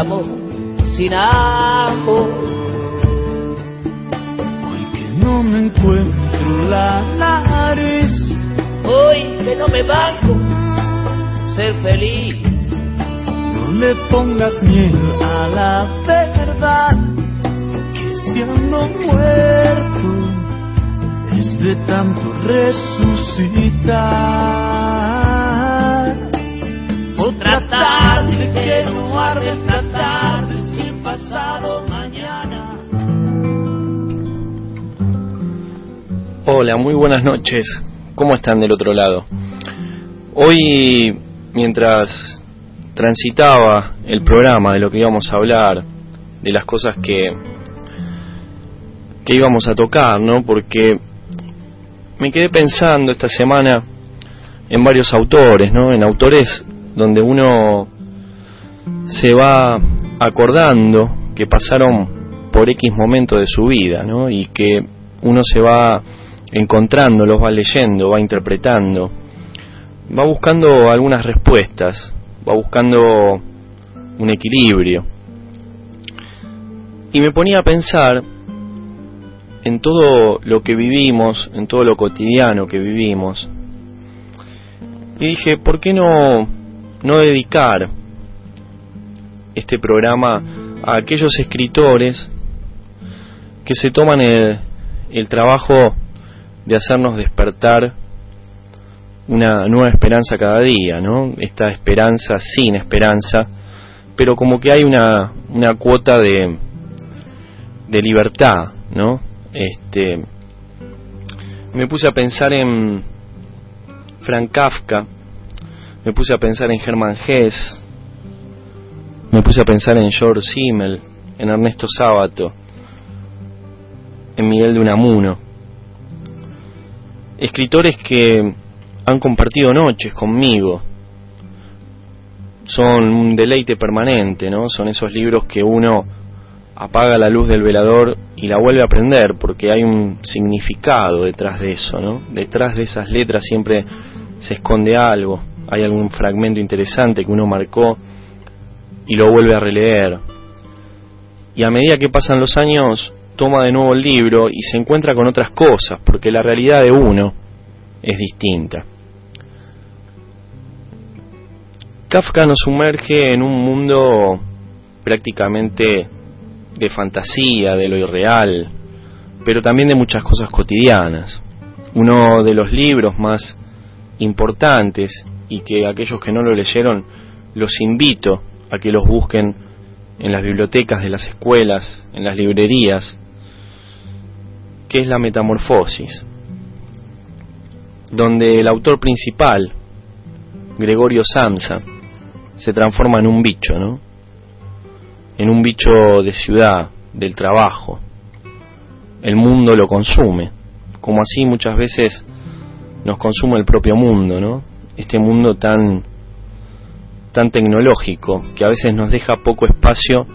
un noches. ¿Cómo están del otro lado? Hoy, mientras transitaba el programa de lo que íbamos a hablar, de las cosas que, que íbamos a tocar, ¿no? Porque me quedé pensando esta semana en varios autores, ¿no? En autores donde uno se va acordando que pasaron por X momento de su vida, ¿no? Y que uno se va encontrando, los va leyendo, va interpretando, va buscando algunas respuestas, va buscando un equilibrio. Y me ponía a pensar en todo lo que vivimos, en todo lo cotidiano que vivimos. Y dije, ¿por qué no, no dedicar este programa a aquellos escritores que se toman el trabajo de hacernos despertar una nueva esperanza cada día, ¿no? Esta esperanza sin esperanza, pero como que hay una, una cuota de, de libertad, ¿no? Este, me puse a pensar en Frank Kafka, me puse a pensar en Hermann Hesse, me puse a pensar en George Simmel, en Ernesto Sábato, en Miguel de Unamuno. Escritores que han compartido noches conmigo. Son un deleite permanente, ¿no? Son esos libros que uno apaga la luz del velador y la vuelve a prender porque hay un significado detrás de eso, ¿no? Detrás de esas letras siempre se esconde algo, hay algún fragmento interesante que uno marcó y lo vuelve a releer. Y a medida que pasan los años, toma de nuevo el libro y se encuentra con otras cosas, porque la realidad de uno es distinta. Kafka nos sumerge en un mundo prácticamente de fantasía, de lo irreal, pero también de muchas cosas cotidianas. Uno de los libros más importantes y que aquellos que no lo leyeron los invito a que los busquen en las bibliotecas de las escuelas, en las librerías, que es la Metamorfosis, donde el autor principal, Gregorio Samsa, se transforma en un bicho, ¿no? En un bicho de ciudad, del trabajo. El mundo lo consume, como así muchas veces nos consume el propio mundo, ¿no? Este mundo tan tan tecnológico que a veces nos deja poco espacio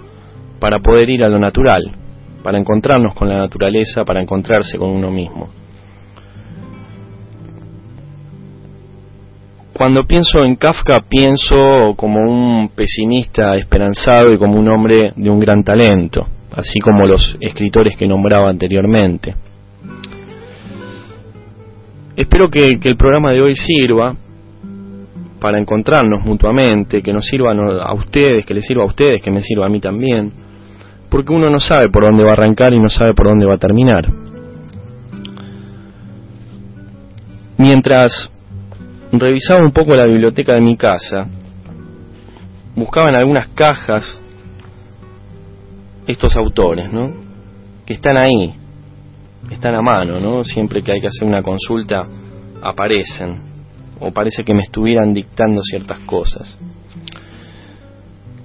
para poder ir a lo natural, para encontrarnos con la naturaleza, para encontrarse con uno mismo. Cuando pienso en Kafka pienso como un pesimista esperanzado y como un hombre de un gran talento, así como los escritores que nombraba anteriormente. Espero que, el programa de hoy sirva para encontrarnos mutuamente, que nos sirva a ustedes, que les sirva a ustedes, que me sirva a mí también, porque uno no sabe por dónde va a arrancar y no sabe por dónde va a terminar. Mientras revisaba un poco la biblioteca de mi casa, buscaba en algunas cajas estos autores, ¿no? Que están ahí, están a mano, ¿no? Siempre que hay que hacer una consulta aparecen o parece que me estuvieran dictando ciertas cosas.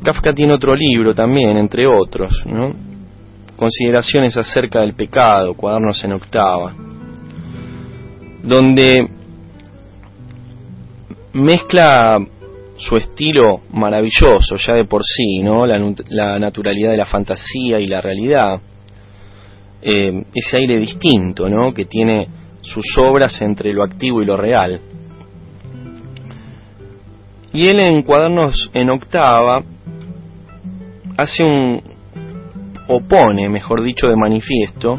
Kafka tiene otro libro también, entre otros, ¿no? Consideraciones acerca del pecado, cuadernos en octava, donde mezcla su estilo maravilloso ya de por sí. La, naturalidad de la fantasía y la realidad, eh, ese aire distinto, ¿no? Que tiene sus obras entre lo activo y lo real. Y él en cuadernos en octava hace un, opone, mejor dicho, de manifiesto,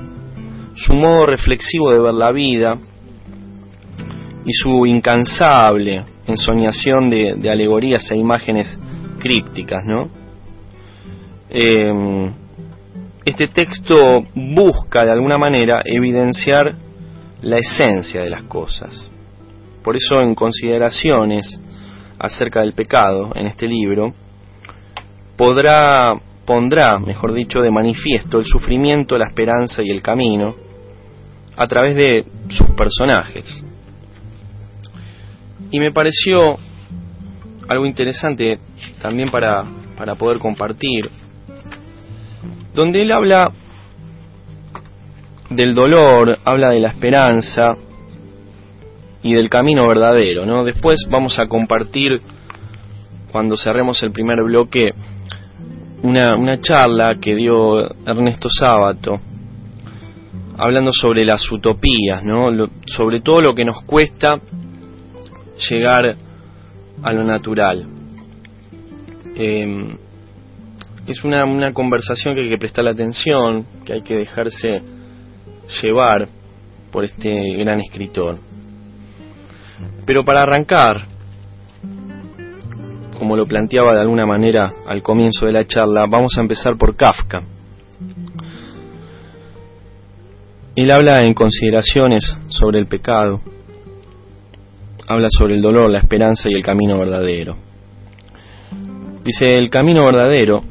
su modo reflexivo de ver la vida y su incansable ensoñación de, de alegorías e imágenes crípticas, ¿no? Em, este texto busca de alguna manera evidenciar la esencia de las cosas. Por eso en consideraciones acerca del pecado en este libro, podrá, pondrá, mejor dicho, de manifiesto el sufrimiento, la esperanza y el camino a través de sus personajes. Y me pareció algo interesante también para, para poder compartir, donde él habla del dolor, habla de la esperanza, y del camino verdadero, ¿no? Después vamos a compartir, cuando cerremos el primer bloque, una, una charla que dio Ernesto Sábato, hablando sobre las utopías, ¿no? sobre todo lo que nos cuesta llegar a lo natural. Em, es una, una conversación que hay que prestar atención, que hay que dejarse llevar por este gran escritor. Pero para arrancar, como lo planteaba de alguna manera al comienzo de la charla, vamos a empezar por Kafka. Él habla en consideraciones sobre el pecado, habla sobre el dolor, la esperanza y el camino verdadero. Dice, el camino verdadero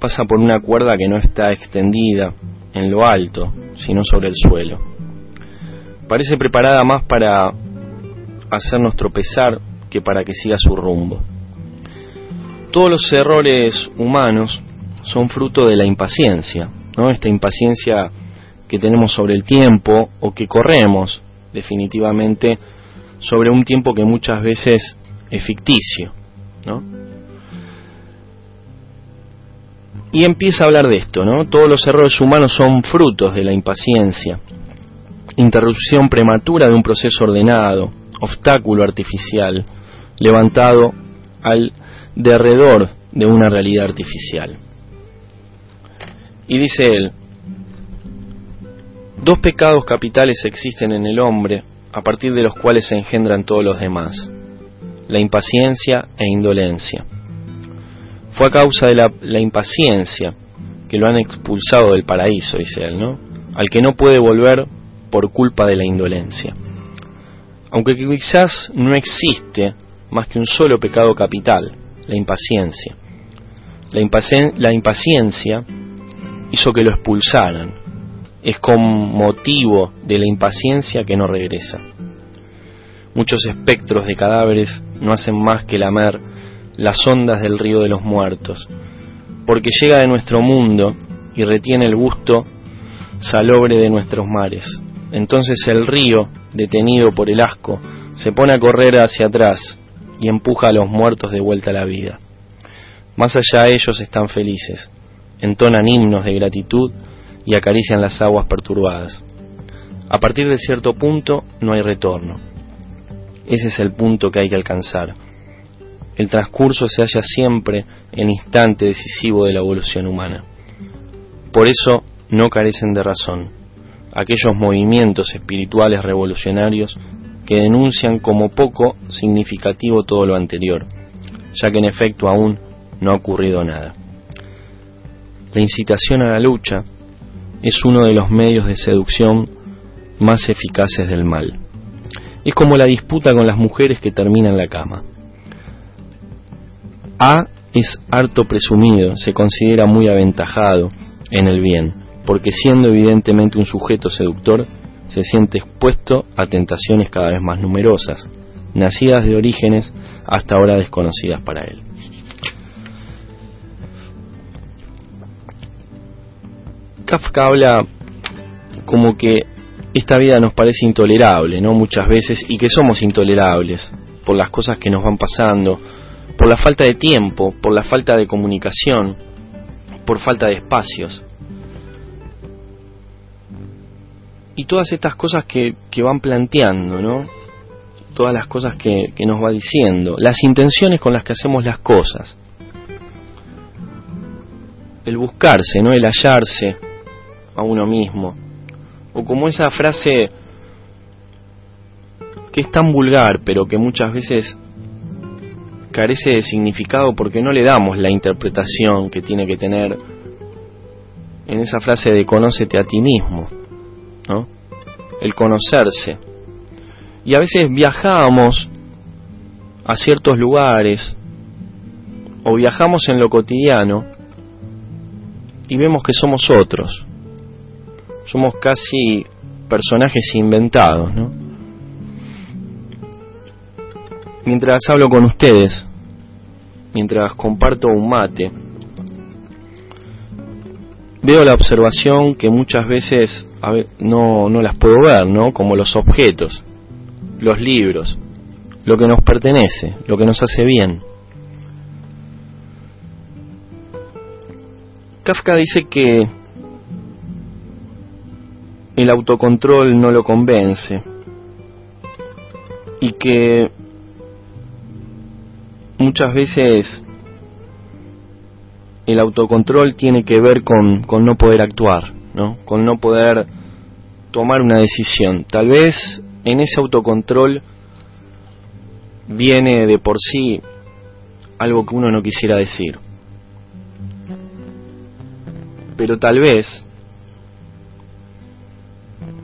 pasa por una cuerda que no está extendida en lo alto, sino sobre el suelo. Parece preparada más para hacernos tropezar que para que siga su rumbo. Todos los errores humanos son fruto de la impaciencia, ¿no? Esta impaciencia que tenemos sobre el tiempo o que corremos definitivamente sobre un tiempo que muchas veces es ficticio, ¿no? Y empieza a hablar de esto, ¿no? Todos los errores humanos son frutos de la impaciencia, interrupción prematura de un proceso ordenado, obstáculo artificial levantado al derredor de una realidad artificial. Y dice él, dos pecados capitales existen en el hombre a partir de los cuales se engendran todos los demás, la impaciencia e indolencia. Fue a causa de la, la impaciencia que lo han expulsado del paraíso, dice él, ¿no? Al que no puede volver por culpa de la indolencia aunque quizás no existe más que un solo pecado capital, la impaciencia. La, impaciencia hizo que lo expulsaran. Es con motivo de la impaciencia que no regresa. Muchos espectros de cadáveres no hacen más que lamer las ondas del río de los muertos, porque llega de nuestro mundo y retiene el gusto salobre de nuestros mares. Entonces el río, detenido por el asco, se pone a correr hacia atrás y empuja a los muertos de vuelta a la vida. Más allá ellos están felices, entonan himnos de gratitud y acarician las aguas perturbadas. A partir de cierto punto no hay retorno. ese es el punto que hay que alcanzar. El transcurso se halla siempre en instante decisivo de la evolución humana. Por eso no carecen de razón aquellos movimientos espirituales revolucionarios que denuncian como poco significativo todo lo anterior, ya que en efecto aún no ha ocurrido nada. La incitación a la lucha es uno de los medios de seducción más eficaces del mal. Es como la disputa con las mujeres que termina en la cama. A es harto presumido, se considera muy aventajado en el bien, porque siendo evidentemente un sujeto seductor, se siente expuesto a tentaciones cada vez más numerosas, nacidas de orígenes hasta ahora desconocidas para él. Kafka habla como que esta vida nos parece intolerable, ¿no? Muchas veces, y que somos intolerables por las cosas que nos van pasando, por la falta de tiempo, por la falta de comunicación, por falta de espacios. Y todas estas cosas que, que van planteando, ¿no? Todas las cosas que, que nos va diciendo, las intenciones con las que hacemos las cosas, el buscarse, ¿no? El hallarse, a uno mismo. O como esa frase que es tan vulgar, pero que muchas veces carece de significado porque no le damos la interpretación que tiene que tener en esa frase de conócete a ti mismo, ¿no? El conocerse. Y a veces viajamos a ciertos lugares o viajamos en lo cotidiano y vemos que somos otros somos casi personajes inventados, ¿no? Mientras hablo con ustedes, mientras comparto un mate, veo la observación que muchas veces no, no las puedo ver, ¿no? Como los objetos, los libros, lo que nos pertenece, lo que nos hace bien. Kafka dice que el autocontrol no lo convence y que muchas veces el autocontrol tiene que ver con, con no poder actuar, ¿no? con no poder tomar una decisión. Tal vez en ese autocontrol viene de por sí algo que uno no quisiera decir. Pero tal vez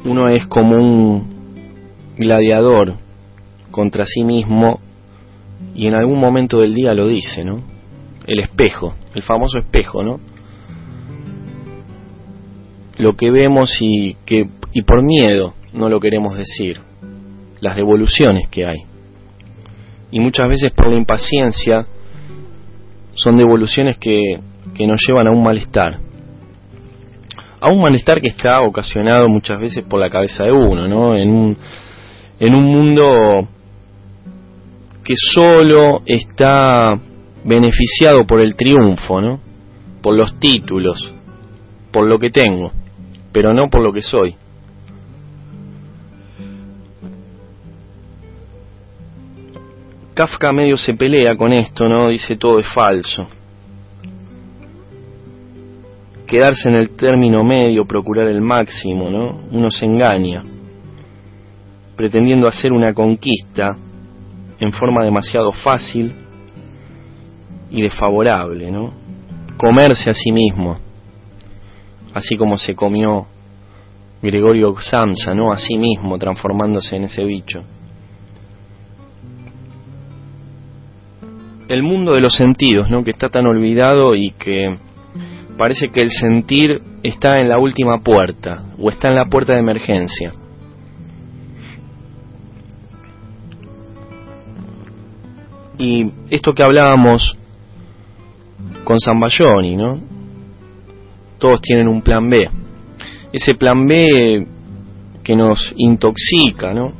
uno es como un gladiador contra sí mismo y en algún momento del día lo dice, ¿no? El espejo, el famoso espejo, ¿no? Lo que vemos y que y por miedo no lo queremos decir, las devoluciones que hay. Y muchas veces por la impaciencia son devoluciones que, que nos llevan a un malestar a un malestar que está ocasionado muchas veces por la cabeza de uno, ¿no? En un, en un mundo que solo está beneficiado por el triunfo, ¿no? Por los títulos, por lo que tengo, pero no por lo que soy. Kafka medio se pelea con esto, ¿no? Dice todo es falso quedarse en el término medio, procurar el máximo, ¿no? Uno se engaña, pretendiendo hacer una conquista en forma demasiado fácil y desfavorable, ¿no? Comerse a sí mismo, así como se comió Gregorio Samsa, ¿no? A sí mismo, transformándose en ese bicho. El mundo de los sentidos, ¿no? Que está tan olvidado y que parece que el sentir está en la última puerta o está en la puerta de emergencia. Y esto que hablábamos con Zambayoni, ¿no? Todos tienen un plan B. Ese plan B que nos intoxica, ¿no?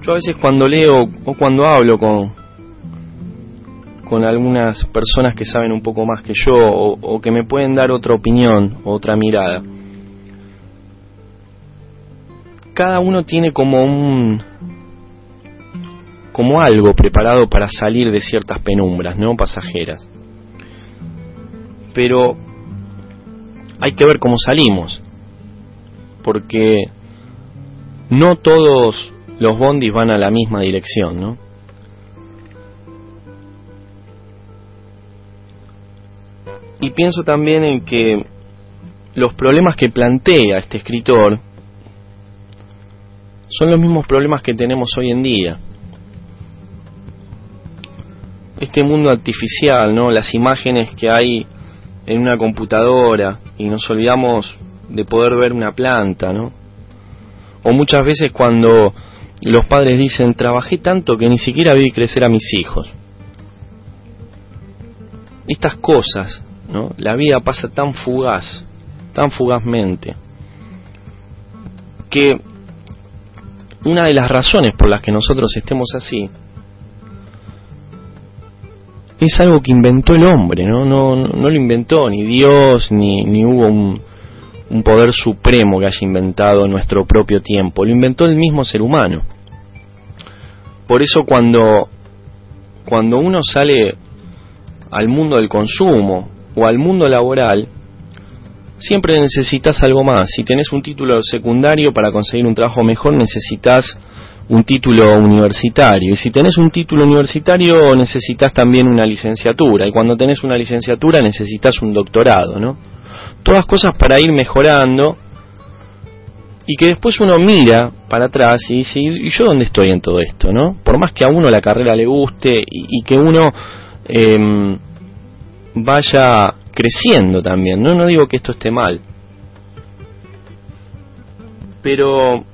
Yo a veces cuando leo o cuando hablo con, con algunas personas que saben un poco más que yo o, que me pueden dar otra opinión, otra mirada. Cada uno tiene como un, como algo preparado para salir de ciertas penumbras, no pasajeras. Pero hay que ver cómo salimos, porque no todos los bondis van a la misma dirección, ¿no? Y pienso también en que los problemas que plantea este escritor son los mismos problemas que tenemos hoy en día. Este mundo artificial, ¿no? Las imágenes que hay en una computadora y nos olvidamos de poder ver una planta, ¿no? O muchas veces cuando los padres dicen, trabajé tanto que ni siquiera vi crecer a mis hijos. Estas cosas, ¿no? La vida pasa tan fugaz, tan fugazmente, que una de las razones por las que nosotros estemos así es algo que inventó el hombre, ¿no? No, no lo inventó ni Dios, ni, ni hubo un, un poder supremo que haya inventado nuestro propio tiempo, lo inventó el mismo ser humano. Por eso cuando, cuando uno sale al mundo del consumo o al mundo laboral, siempre necesitas algo más. Si tenés un título secundario para conseguir un trabajo mejor, necesitas un título universitario. Y si tenés un título universitario, necesitas también una licenciatura. Y cuando tenés una licenciatura, necesitas un doctorado, ¿no? Todas cosas para ir mejorando y que después uno mira para atrás y dice, ¿y yo dónde estoy en todo esto? ¿no? Por más que a uno la carrera le guste y, que uno em, vaya creciendo también, ¿no? no digo que esto esté mal, pero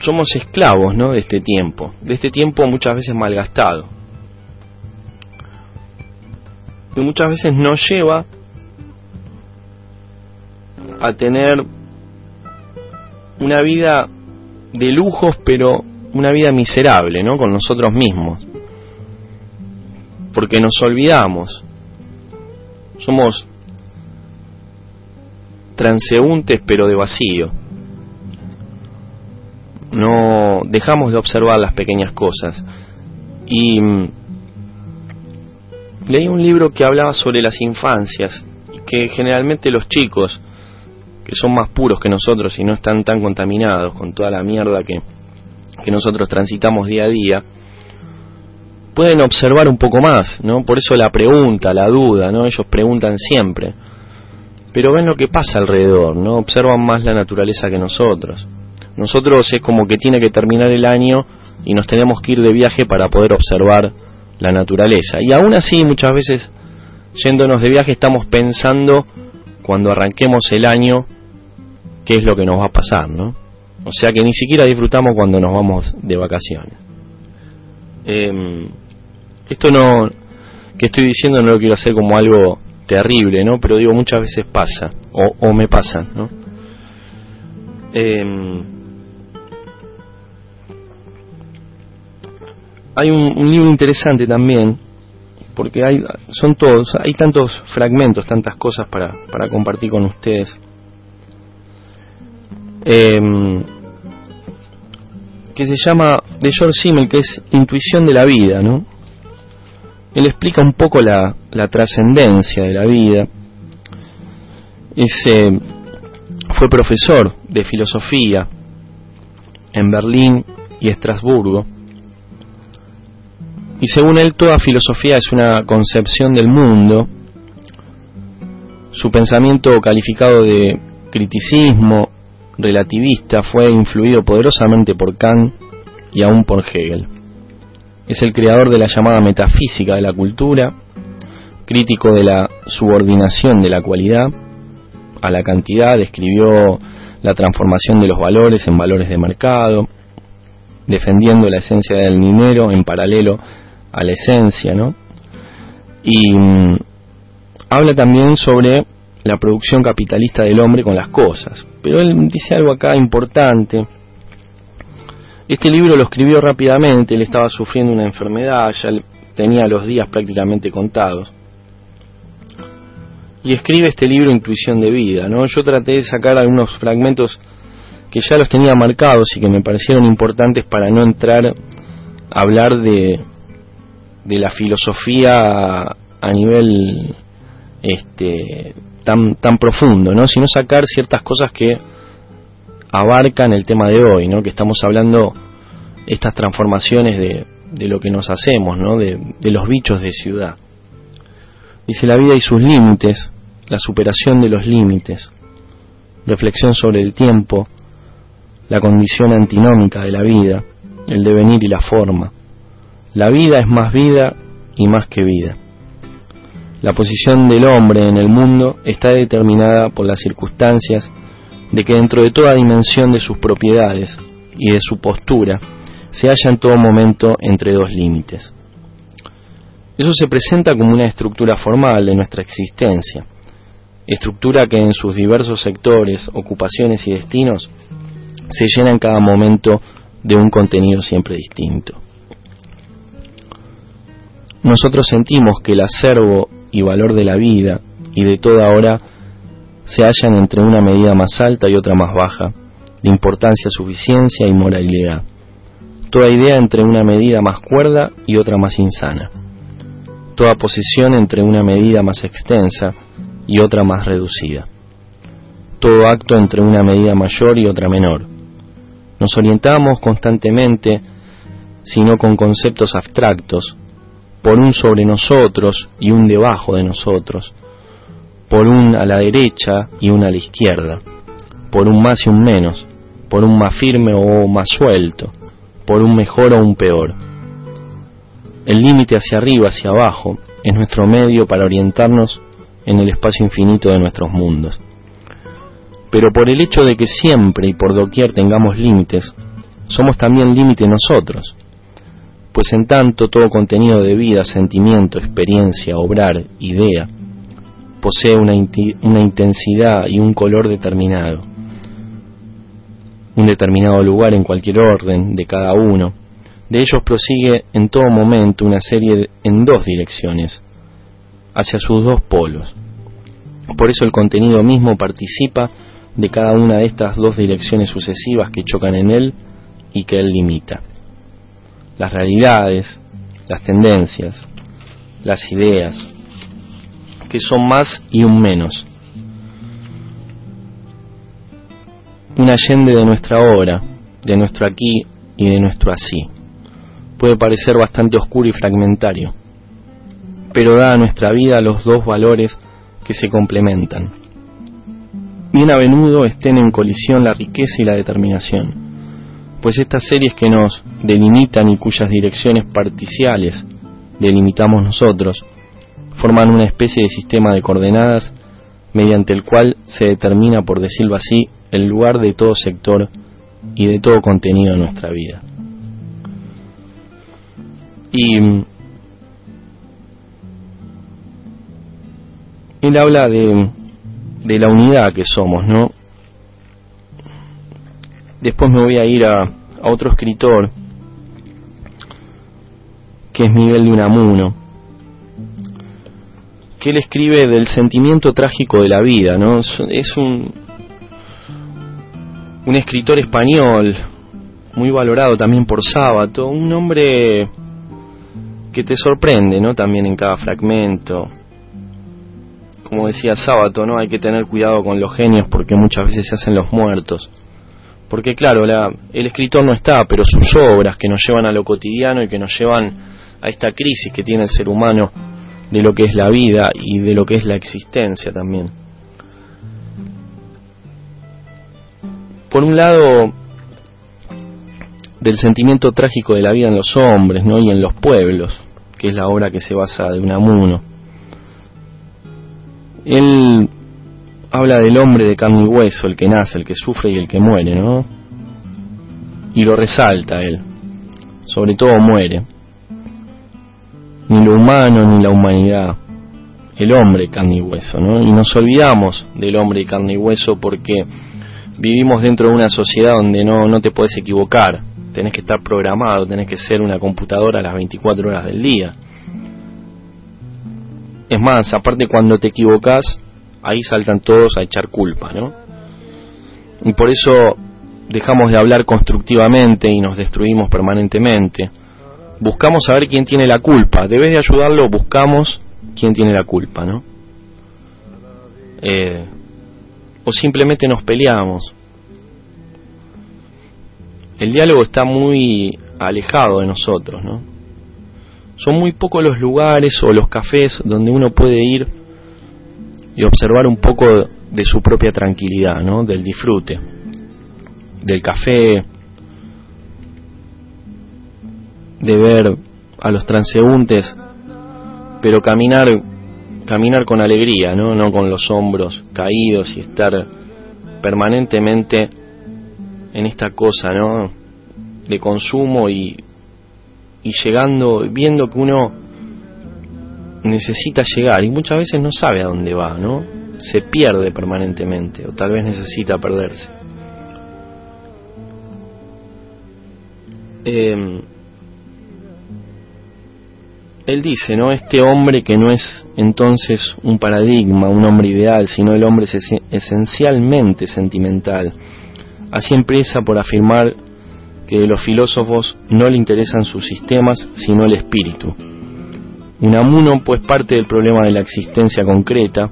somos esclavos ¿no? de este tiempo, de este tiempo muchas veces malgastado. Y muchas veces nos lleva a tener una vida de lujos, pero una vida miserable, ¿no? Con nosotros mismos. Porque nos olvidamos. Somos transeúntes, pero de vacío. No dejamos de observar las pequeñas cosas. Y mm, leí un libro que hablaba sobre las infancias, que generalmente los chicos que son más puros que nosotros y no están tan contaminados con toda la mierda que, que nosotros transitamos día a día, pueden observar un poco más, ¿no? Por eso la pregunta, la duda, ¿no? Ellos preguntan siempre. Pero ven lo que pasa alrededor, ¿no? Observan más la naturaleza que nosotros. Nosotros es como que tiene que terminar el año y nos tenemos que ir de viaje para poder observar la naturaleza. Y aún así, muchas veces, yéndonos de viaje, estamos pensando, cuando arranquemos el año, qué es lo que nos va a pasar, ¿no? O sea que ni siquiera disfrutamos cuando nos vamos de vacaciones. Em, esto no, que estoy diciendo no lo quiero hacer como algo terrible, ¿no? Pero digo, muchas veces pasa, o, me pasa, ¿no? Em, hay un, libro interesante también, porque hay, son todos, hay tantos fragmentos, tantas cosas para, para compartir con ustedes. Em, que se llama de George Simmel, que es Intuición de la Vida, ¿no? Él explica un poco la, la trascendencia de la vida. Ese fue profesor de filosofía en Berlín y Estrasburgo. Y según él, toda filosofía es una concepción del mundo. Su pensamiento calificado de criticismo relativista fue influido poderosamente por Kant y aún por Hegel. Es el creador de la llamada metafísica de la cultura, crítico de la subordinación de la cualidad a la cantidad, describió la transformación de los valores en valores de mercado, defendiendo la esencia del dinero en paralelo a la esencia, ¿no? Y mm, habla también sobre la producción capitalista del hombre con las cosas. Pero él dice algo acá importante. Este libro lo escribió rápidamente, él estaba sufriendo una enfermedad, ya tenía los días prácticamente contados. Y escribe este libro Intuición de Vida, ¿no? Yo traté de sacar algunos fragmentos que ya los tenía marcados y que me parecieron importantes para no entrar a hablar de, de la filosofía a, nivel este tan tan profundo, ¿no? Sino sacar ciertas cosas que abarcan el tema de hoy, ¿no? Que estamos hablando estas transformaciones de, de lo que nos hacemos, ¿no? De, de los bichos de ciudad. Dice la vida y sus límites, la superación de los límites, reflexión sobre el tiempo, la condición antinómica de la vida, el devenir y la forma. La vida es más vida y más que vida. La posición del hombre en el mundo está determinada por las circunstancias de que dentro de toda dimensión de sus propiedades y de su postura se halla en todo momento entre dos límites. Eso se presenta como una estructura formal de nuestra existencia, estructura que en sus diversos sectores, ocupaciones y destinos se llena en cada momento de un contenido siempre distinto. Nosotros sentimos que el acervo y valor de la vida y de toda hora se hallan entre una medida más alta y otra más baja, de importancia, suficiencia y moralidad. Toda idea entre una medida más cuerda y otra más insana. Toda posesión entre una medida más extensa y otra más reducida. Todo acto entre una medida mayor y otra menor nos orientamos constantemente, sino con conceptos abstractos, por un sobre nosotros y un debajo de nosotros, por un a la derecha y un a la izquierda, por un más y un menos, por un más firme o más suelto, por un mejor o un peor. El límite hacia arriba, hacia abajo, es nuestro medio para orientarnos en el espacio infinito de nuestros mundos pero por el hecho de que siempre y por doquier tengamos límites, somos también límite nosotros, pues en tanto todo contenido de vida, sentimiento, experiencia, obrar, idea, posee una, intensidad y un color determinado, un determinado lugar en cualquier orden de cada uno, de ellos prosigue en todo momento una serie en dos direcciones, hacia sus dos polos. Por eso el contenido mismo participa de cada una de estas dos direcciones sucesivas que chocan en él y que él limita. Las realidades, las tendencias, las ideas, que son más y un menos. Un allende de nuestra hora, de nuestro aquí y de nuestro así. Puede parecer bastante oscuro y fragmentario, pero da a nuestra vida los dos valores que se complementan bien a menudo estén en colisión la riqueza y la determinación, pues estas series que nos delimitan y cuyas direcciones particiales delimitamos nosotros, forman una especie de sistema de coordenadas mediante el cual se determina, por decirlo así, el lugar de todo sector y de todo contenido de nuestra vida. Y él habla de de la unidad que somos, ¿no? Después me voy a ir a, otro escritor, que es Miguel de Unamuno, que él escribe del sentimiento trágico de la vida, ¿no? Es un, un escritor español, muy valorado también por Sábato, un hombre que te sorprende, ¿no? También en cada fragmento, como decía Sábato, ¿no? Hay que tener cuidado con los genios porque muchas veces se hacen los muertos. Porque claro, la, el escritor no está, pero sus obras que nos llevan a lo cotidiano y que nos llevan a esta crisis que tiene el ser humano de lo que es la vida y de lo que es la existencia también. Por un lado, del sentimiento trágico de la vida en los hombres, ¿no? Y en los pueblos, que es la obra que se basa de Unamuno él habla del hombre de carne y hueso, el que nace, el que sufre y el que muere, ¿no? Y lo resalta él. Sobre todo muere. Ni lo humano ni la humanidad. El hombre carne y hueso, ¿no? Y nos olvidamos del hombre de carne y hueso porque vivimos dentro de una sociedad donde no, no te puedes equivocar. Tenés que estar programado, tenés que ser una computadora a las 24 horas del día es más, aparte cuando te equivocas, ahí saltan todos a echar culpa, ¿no? Y por eso dejamos de hablar constructivamente y nos destruimos permanentemente. Buscamos saber quién tiene la culpa. De vez de ayudarlo, buscamos quién tiene la culpa, ¿no? Eh, o simplemente nos peleamos. El diálogo está muy alejado de nosotros, ¿no? Son muy pocos los lugares o los cafés donde uno puede ir y observar un poco de su propia tranquilidad, ¿no? Del disfrute, del café, de ver a los transeúntes, pero caminar caminar con alegría, ¿no? No con los hombros caídos y estar permanentemente en esta cosa, ¿no? De consumo y, y llegando, viendo que uno necesita llegar y muchas veces no sabe a dónde va, ¿no? Se pierde permanentemente o tal vez necesita perderse. Eh, él dice, ¿no? Este hombre que no es entonces un paradigma, un hombre ideal, sino el hombre es esencialmente sentimental. Así empieza por afirmar que los filósofos no le interesan sus sistemas, sino el espíritu. Unamuno, pues, parte del problema de la existencia concreta,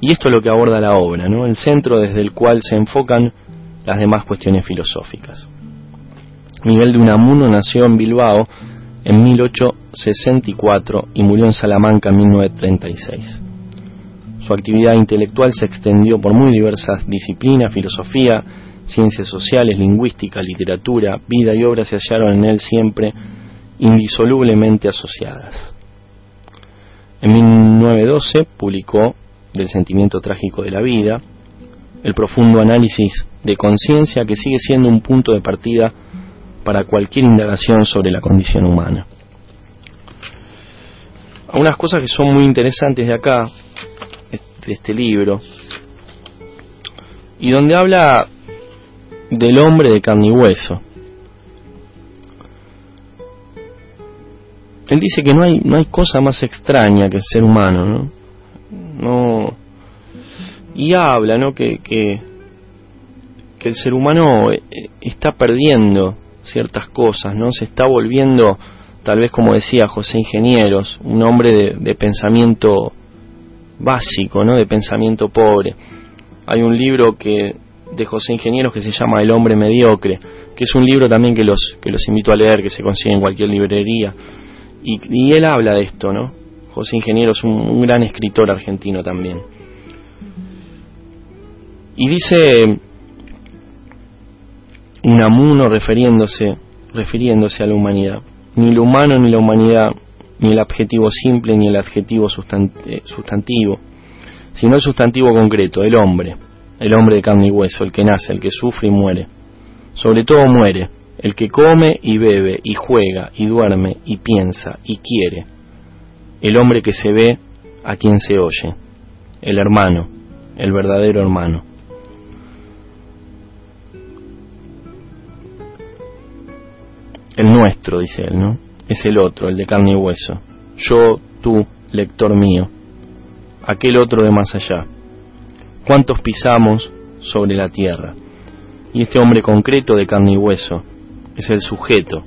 y esto es lo que aborda la obra, ¿no? El centro desde el cual se enfocan las demás cuestiones filosóficas. Miguel de Unamuno nació en Bilbao en 1864 y murió en Salamanca en 1936. Su actividad intelectual se extendió por muy diversas disciplinas, filosofía, ciencias sociales, lingüística, literatura, vida y obra se hallaron en él siempre indisolublemente asociadas. En 1912 publicó Del sentimiento trágico de la vida, el profundo análisis de conciencia que sigue siendo un punto de partida para cualquier indagación sobre la condición humana. Algunas cosas que son muy interesantes de acá, de este libro, y donde habla del hombre de carne y hueso. Él dice que no hay, no hay cosa más extraña que el ser humano, ¿no? no y habla, ¿no? Que, que, el ser humano eh, está perdiendo ciertas cosas, ¿no? Se está volviendo, tal vez como decía José Ingenieros, un hombre de, pensamiento básico, ¿no? De pensamiento pobre. Hay un libro que de José Ingenieros que se llama El hombre mediocre, que es un libro también que los que los invito a leer, que se consigue en cualquier librería. Y, él habla de esto, ¿no? José Ingenieros, un, un gran escritor argentino también. Y dice Unamuno refiriéndose, refiriéndose a la humanidad. Ni lo humano ni la humanidad, ni el adjetivo simple ni el adjetivo eh, sustantivo, sino el sustantivo concreto, el hombre, el hombre de carne y hueso, el que nace, el que sufre y muere. Sobre todo muere, el que come y bebe y juega y duerme y piensa y quiere, el hombre que se ve a quien se oye, el hermano, el verdadero hermano. El nuestro, dice él, ¿no? Es el otro, el de carne y hueso. Yo, tú, lector mío. Aquel otro de más allá. ¿Cuántos pisamos sobre la tierra? Y este hombre concreto de carne y hueso es el sujeto.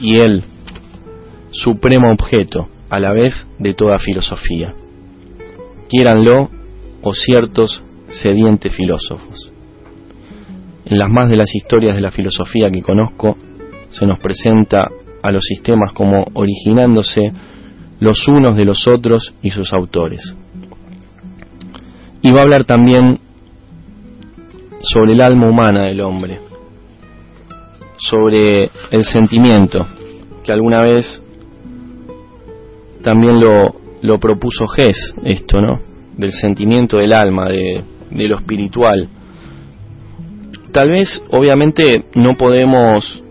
Y él, supremo objeto, a la vez de toda filosofía. Quiéranlo o ciertos sedientes filósofos. En las más de las historias de la filosofía que conozco, se nos presenta a los sistemas como originándose los unos de los otros y sus autores. Y va a hablar también sobre el alma humana del hombre, sobre el sentimiento, que alguna vez también lo, lo propuso Gess, esto, ¿no? Del sentimiento del alma, de, de lo espiritual. Tal vez, obviamente, no podemos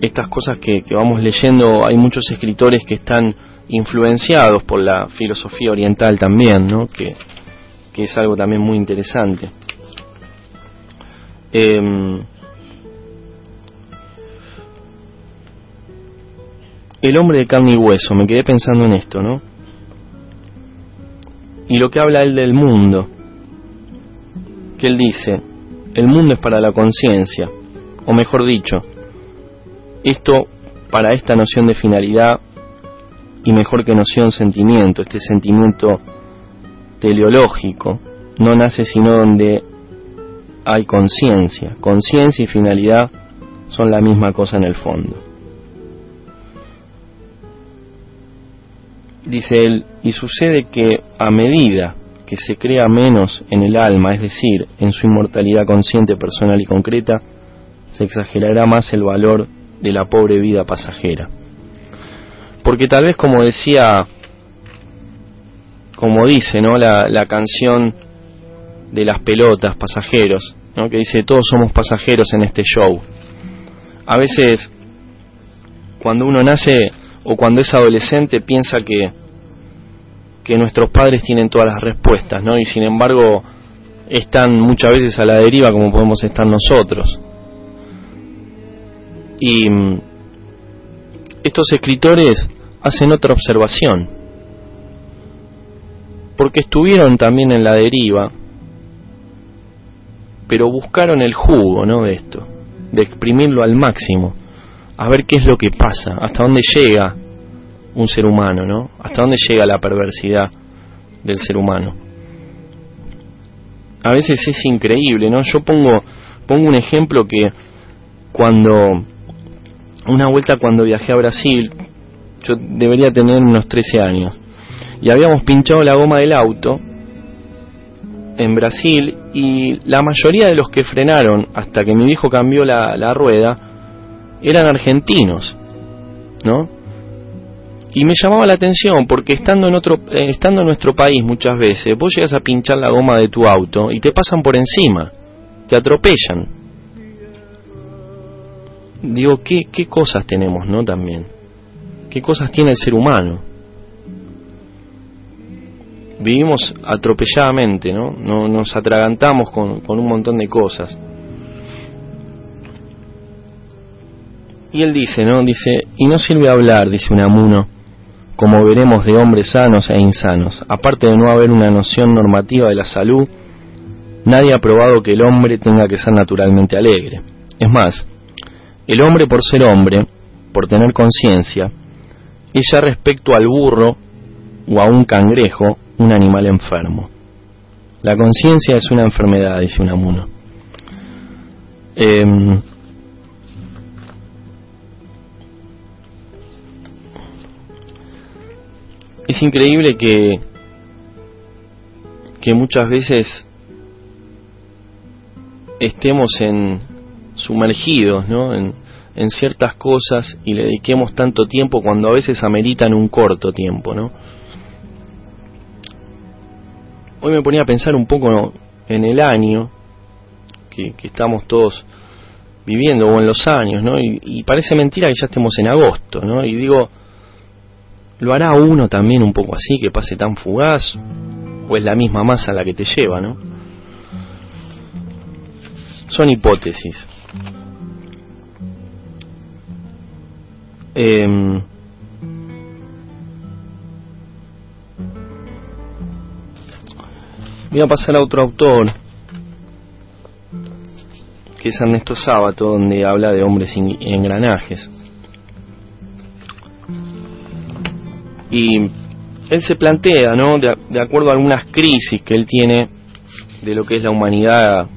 estas cosas que, vamos leyendo, hay muchos escritores que están influenciados por la filosofía oriental también, ¿no? que, es algo también muy interesante. Em, el hombre de carne y hueso, me quedé pensando en esto, ¿no? Y lo que habla él del mundo, que él dice, el mundo es para la conciencia, o mejor dicho, esto para esta noción de finalidad y mejor que noción sentimiento, este sentimiento teleológico, no nace sino donde hay conciencia. Conciencia y finalidad son la misma cosa en el fondo. Dice él, y sucede que a medida que se crea menos en el alma, es decir, en su inmortalidad consciente, personal y concreta, se exagerará más el valor de la pobre vida pasajera. Porque tal vez como decía, como dice, ¿no? La, la canción de las pelotas, pasajeros, ¿no? que dice todos somos pasajeros en este show. A veces, cuando uno nace o cuando es adolescente, piensa que, que nuestros padres tienen todas las respuestas, ¿no? Y sin embargo, están muchas veces a la deriva como podemos estar nosotros. Y mm, estos escritores hacen otra observación, porque estuvieron también en la deriva, pero buscaron el jugo, ¿no? De esto, de exprimirlo al máximo, a ver qué es lo que pasa, hasta dónde llega un ser humano, ¿no? Hasta dónde llega la perversidad del ser humano. A veces es increíble, ¿no? Yo pongo pongo un ejemplo que cuando una vuelta cuando viajé a Brasil, yo debería tener unos 13 años, y habíamos pinchado la goma del auto en Brasil y la mayoría de los que frenaron hasta que mi viejo cambió la, la rueda eran argentinos, ¿no? Y me llamaba la atención porque estando en otro eh, estando en nuestro país muchas veces vos llegas a pinchar la goma de tu auto y te pasan por encima, te atropellan. Digo, ¿qué, qué cosas tenemos, no? También. ¿Qué cosas tiene el ser humano? Vivimos atropelladamente, ¿no? no nos atragantamos con, con un montón de cosas. Y él dice, ¿no? Dice, y no sirve hablar, dice Unamuno, como veremos de hombres sanos e insanos. Aparte de no haber una noción normativa de la salud, nadie ha probado que el hombre tenga que ser naturalmente alegre. Es más, el hombre por ser hombre, por tener conciencia, es ya respecto al burro o a un cangrejo un animal enfermo. La conciencia es una enfermedad, dice Unamuno. Eh, es increíble que que muchas veces estemos en sumergidos ¿no? en, en ciertas cosas y le dediquemos tanto tiempo cuando a veces ameritan un corto tiempo ¿no? hoy me ponía a pensar un poco en el año que, que estamos todos viviendo o en los años ¿no? y, y parece mentira que ya estemos en agosto ¿no? y digo ¿Lo hará uno también un poco así, que pase tan fugaz? ¿O es la misma masa la que te lleva, no? Son hipótesis. Eh, voy a pasar a otro autor, que es Ernesto Sábato, donde habla de hombres y engranajes. Y él se plantea, ¿no? De, acuerdo a algunas crisis que él tiene de lo que es la humanidad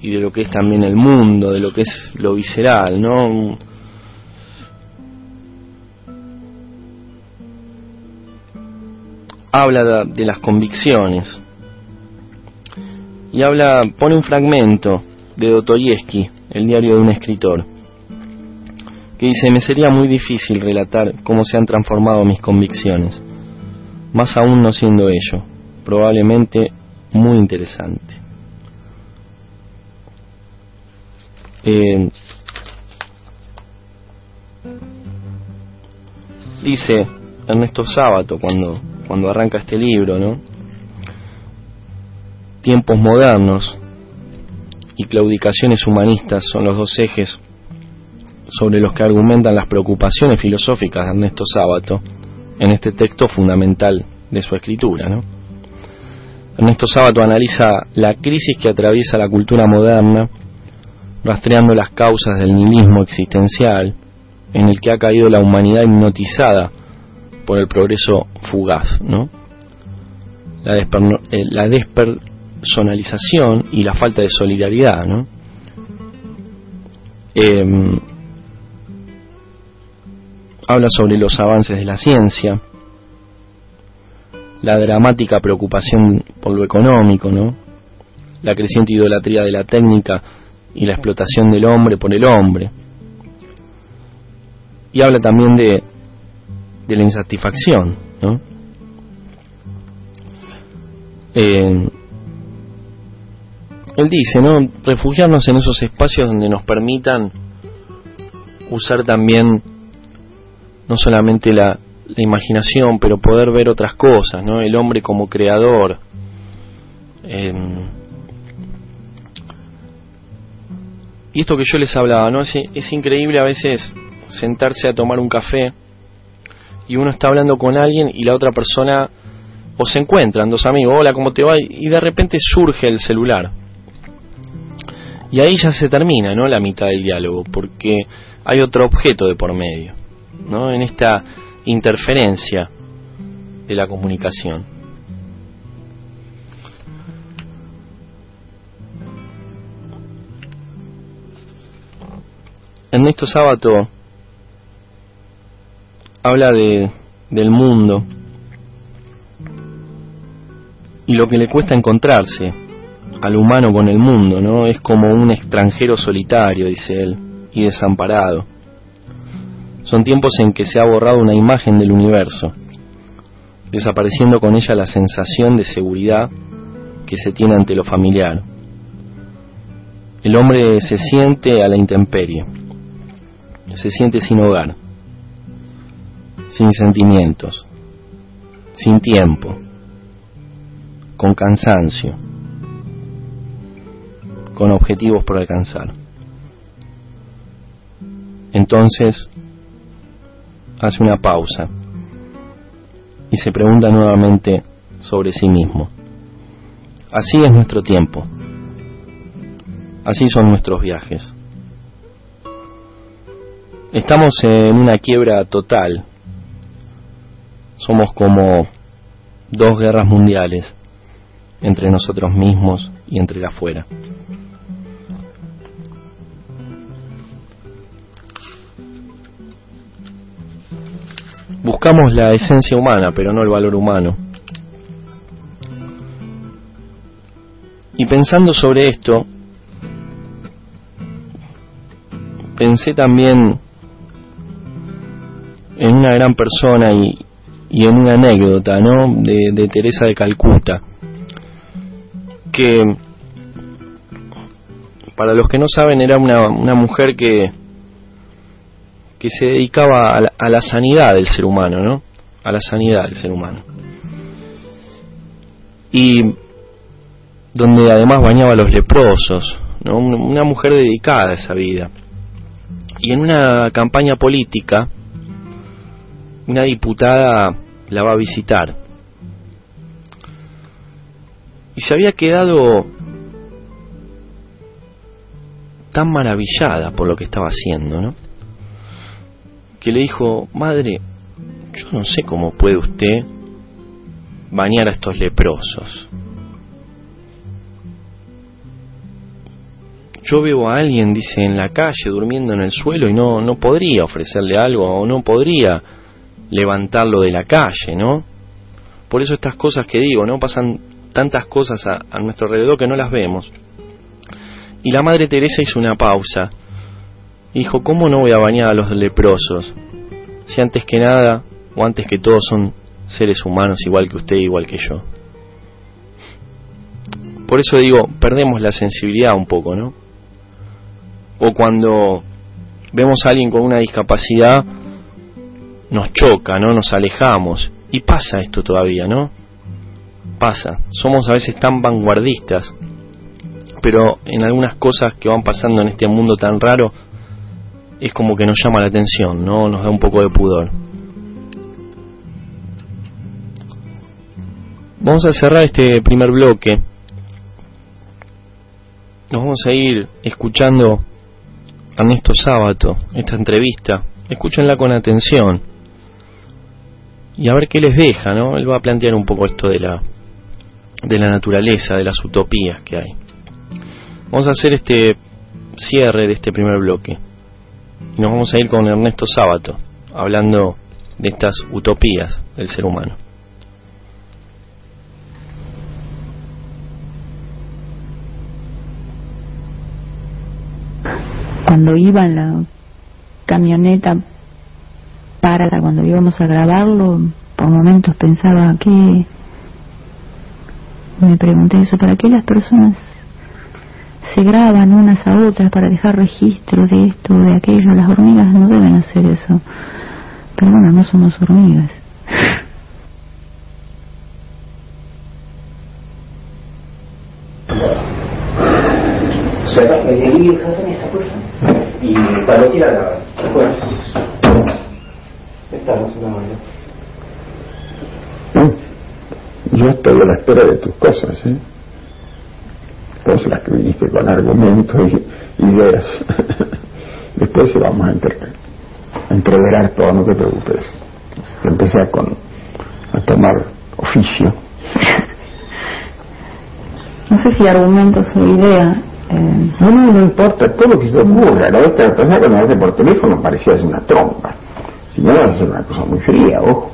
y de lo que es también el mundo, de lo que es lo visceral, ¿no? Habla de, de las convicciones y habla, pone un fragmento de Dostoyevsky, el diario de un escritor dice, me sería muy difícil relatar cómo se han transformado mis convicciones, más aún no siendo ello, probablemente muy interesante. Eh, dice Ernesto Sábato cuando, cuando arranca este libro, ¿no? Tiempos modernos y claudicaciones humanistas son los dos ejes sobre los que argumentan las preocupaciones filosóficas de Ernesto Sábato en este texto fundamental de su escritura. Ernesto Sábato analiza la crisis que atraviesa la cultura moderna, rastreando las causas del nihilismo existencial en el que ha caído la humanidad hipnotizada por el progreso fugaz, ¿no? La, eh, la despersonalización y la falta de solidaridad, ¿no? Em, habla sobre los avances de la ciencia, la dramática preocupación por lo económico, ¿no? La creciente idolatría de la técnica y la explotación del hombre por el hombre. Y habla también de, de la insatisfacción. Eh, él dice, ¿no? Refugiarnos en esos espacios donde nos permitan usar también no solamente la, imaginación, pero poder ver otras cosas, ¿no? El hombre como creador. Em, y esto que yo les hablaba, ¿no? Es, es increíble a veces sentarse a tomar un café y uno está hablando con alguien y la otra persona o se encuentran dos amigos, hola, ¿cómo te va? Y de repente surge el celular. Y ahí ya se termina, ¿no? La mitad del diálogo, porque hay otro objeto de por medio, ¿no? En esta interferencia de la comunicación. Ernesto Sábato habla de, del mundo y lo que le cuesta encontrarse al humano con el mundo, ¿no? Es como un extranjero solitario, dice él, y desamparado. Son tiempos en que se ha borrado una imagen del universo, desapareciendo con ella la sensación de seguridad que se tiene ante lo familiar. El hombre se siente a la intemperie, se siente sin hogar, sin sentimientos, sin tiempo, con cansancio, con objetivos por alcanzar. Entonces, hace una pausa y se pregunta nuevamente sobre sí mismo. Así es nuestro tiempo. Así son nuestros viajes. Estamos en una quiebra total. Somos como dos guerras mundiales entre nosotros mismos y entre la afuera. Buscamos la esencia humana, pero no el valor humano. Y pensando sobre esto, pensé también en una gran persona y, y en una anécdota, ¿no? De, Teresa de Calcuta, que para los que no saben era una, una mujer que que se dedicaba a la, sanidad del ser humano, ¿no? A la sanidad del ser humano. Y donde además bañaba a los leprosos, ¿no? Una mujer dedicada a esa vida. Y en una campaña política, una diputada la va a visitar. Y se había quedado tan maravillada por lo que estaba haciendo, ¿no? Que le dijo, madre, yo no sé cómo puede usted bañar a estos leprosos. Yo veo a alguien, dice, en la calle durmiendo en el suelo y no, no podría ofrecerle algo o no podría levantarlo de la calle, ¿no? Por eso estas cosas que digo, ¿no? Pasan tantas cosas a, a nuestro alrededor que no las vemos. Y la Madre Teresa hizo una pausa Dijo, ¿cómo no voy a bañar a los leprosos? Si antes que nada, o antes que todos son seres humanos igual que usted, igual que yo. Por eso digo, perdemos la sensibilidad un poco, ¿no? O cuando vemos a alguien con una discapacidad, nos choca, ¿no? Nos alejamos. Y pasa esto todavía, ¿no? Pasa. Somos a veces tan vanguardistas, pero en algunas cosas que van pasando en este mundo tan raro, es como que nos llama la atención, ¿no? Nos da un poco de pudor. vamos a cerrar este primer bloque. Nos vamos a ir escuchando a Ernesto Sábato, esta entrevista. Escúchenla con atención. Y a ver qué les deja, ¿no? Él va a plantear un poco esto de la de la naturaleza, de las utopías que hay. Vamos a hacer este cierre de este primer bloque. Y nos vamos a ir con Ernesto Sábato, hablando de estas utopías del ser humano. Cuando iba en la camioneta para cuando íbamos a grabarlo, por momentos pensaba que me pregunté eso, ¿para qué las personas se graban unas a otras para dejar registro de esto, de aquello? Las hormigas no deben hacer eso. Pero bueno, no somos hormigas. Se me diría esta cosa y cuando quiera la bueno, estamos en la yo estoy a la espera de tus cosas, ¿eh? Las que viniste con argumentos y ideas. Después se vamos a, entreverar todo, no te preocupes. Empezar con, a tomar oficio. No sé si argumentos o idea. Eh... No, no, no importa, todo lo que se ocurra. La otra persona que me hace por teléfono parecía una trompa. Si no, a ser una cosa muy fría, ojo.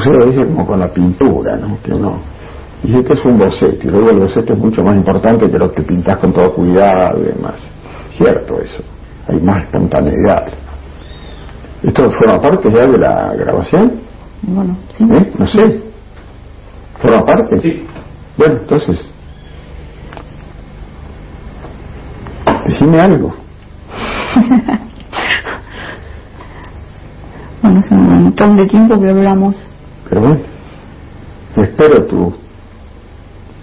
Museo dice como con la pintura, ¿no? Que uno dice que es un boceto, y luego el boceto es mucho más importante que lo que pintas con todo cuidado y demás. Cierto eso, hay más espontaneidad. ¿Esto forma parte ya de la grabación? Bueno, sí. ¿Eh? No sé. ¿Forma parte? Sí. Bueno, entonces, decime algo. bueno, es un montón de tiempo que hablamos pero bueno, espero tu,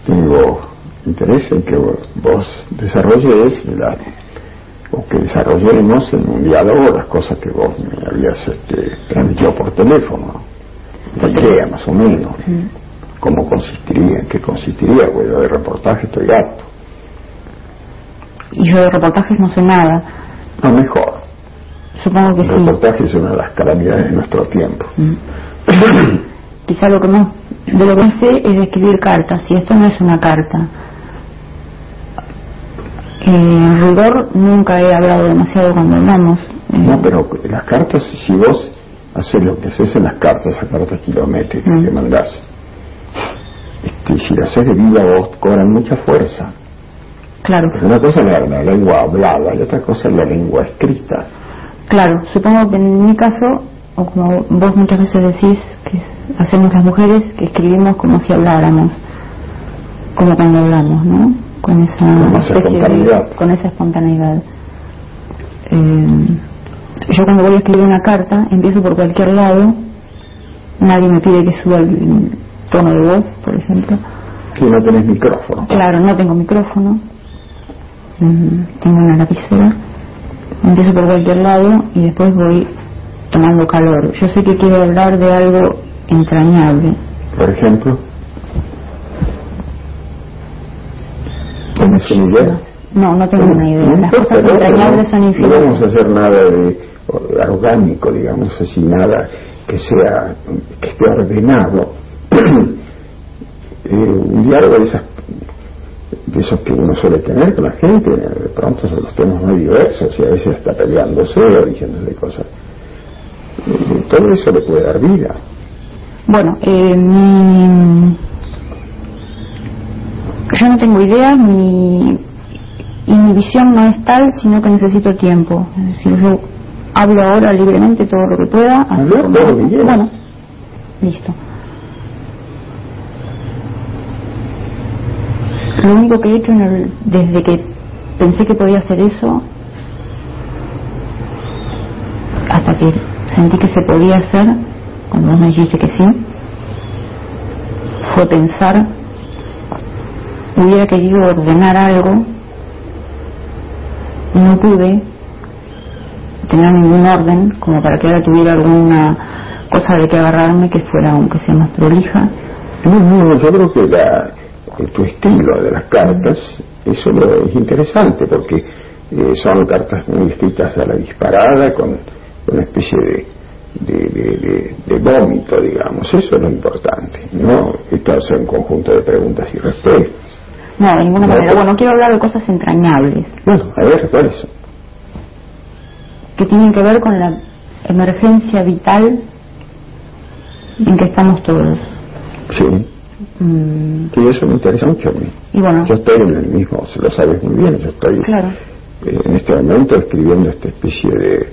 tengo interés en que vos desarrolles la, o que desarrollemos en un diálogo las cosas que vos me habías este, transmitido por teléfono, la idea más o menos, cómo consistiría, en qué consistiría, pues yo de reportaje estoy apto. Y yo de reportajes no sé nada. No, mejor. Supongo que El sí. reportaje es una de las calamidades de nuestro tiempo. quizá lo que más de lo que sé es escribir cartas y esto no es una carta eh, en rigor nunca he hablado demasiado cuando hablamos eh. no pero las cartas si vos haces lo que haces en las cartas las cartas kilométricas mm. que mandás este, si las haces de vida vos cobran mucha fuerza claro pero una cosa es la, la lengua hablada y otra cosa es la lengua escrita claro supongo que en mi caso o como vos muchas veces decís que hacemos las mujeres, que escribimos como si habláramos, como cuando hablamos, ¿no? Con esa, espontaneidad. con esa espontaneidad. Eh, yo cuando voy a escribir una carta, empiezo por cualquier lado, nadie me pide que suba el tono de voz, por ejemplo. Que no tenés micrófono. Claro, no tengo micrófono, mm, tengo una lapicera, empiezo por cualquier lado y después voy tomando calor. Yo sé que quiero hablar de algo entrañable. Por ejemplo, ¿tienes una idea? No, no tengo una idea. Las cosas entrañables son infinitas. No vamos a hacer nada de orgánico, digamos así, nada que sea, que esté ordenado. eh, un diálogo de esas de esos que uno suele tener con la gente, de pronto son los temas muy diversos y a veces está peleándose o diciéndose cosas todo eso le puede dar vida. Bueno, eh, yo no tengo idea, mi, y mi visión no es tal, sino que necesito tiempo. Si yo hablo ahora libremente todo lo que pueda, hacer bueno, listo. Lo único que he hecho desde que pensé que podía hacer eso, hasta que sentí que se podía hacer, cuando vos me dijiste que sí, fue pensar, hubiera querido ordenar algo, no pude, tener ningún orden, como para que ahora tuviera alguna cosa de que agarrarme que fuera, aunque sea más prolija. No, no, yo que la, tu estilo de las cartas, eso es interesante porque eh, son cartas muy escritas a la disparada con una especie de, de, de- de- vómito, digamos. Eso es lo importante, no esto es un conjunto de preguntas y respuestas. No, de ninguna No, manera. pues- Bueno, quiero hablar de cosas entrañables, Bueno, a ver, ¿cuál es? que tienen que ver con la emergencia vital en que estamos todos. Sí, Mm, que eso me interesa mucho a mí. y bueno, Yo estoy en el mismo, se lo sabes muy bien, yo estoy claro. eh, en este momento escribiendo esta especie de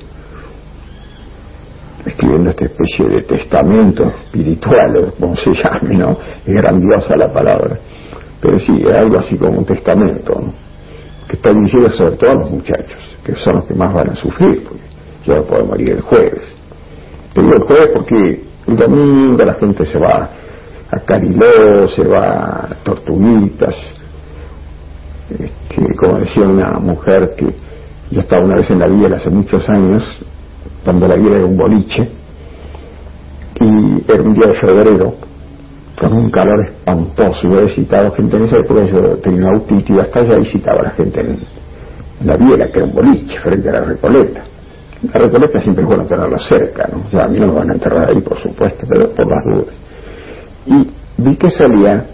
escribiendo esta especie de testamento espiritual o como se llame, ¿no? Es grandiosa la palabra. Pero sí, es algo así como un testamento, ¿no? Que está dirigido sobre todo a los muchachos, que son los que más van a sufrir, porque yo no puedo morir el jueves. Digo el jueves porque el domingo la gente se va a Cariló, se va a Tortuguitas, este, como decía una mujer que yo estaba una vez en la villa hace muchos años, cuando la villa era un boliche, y era un día de febrero, con un calor espantoso, yo he visitado gente en esa época, yo tenía autito y hasta allá visitaba a la gente en, la viela, que era un boliche, frente a la Recoleta. La Recoleta siempre es bueno tenerla cerca, ¿no? Sea, a mí no me van a enterrar ahí, por supuesto, pero por las dudas. Y vi que salía,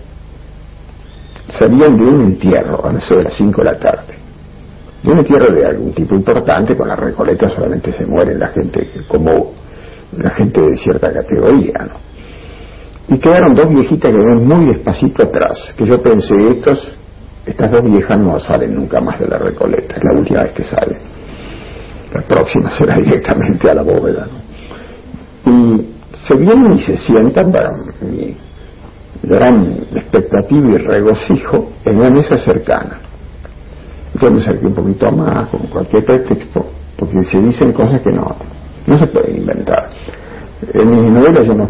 salían de un entierro a las 5 de la tarde. De un entierro de algún tipo importante, con la Recoleta solamente se muere la gente como la gente de cierta categoría, ¿no? Y quedaron dos viejitas que ven muy despacito atrás, que yo pensé, estos, estas dos viejas no salen nunca más de la Recoleta, es la última vez que salen. La próxima será directamente a la bóveda, ¿no? Y se vienen y se sientan para mi gran expectativa y regocijo en una mesa cercana. Me acerqué un poquito más, con cualquier pretexto, porque se dicen cosas que no, no se pueden inventar. En mi novela yo no...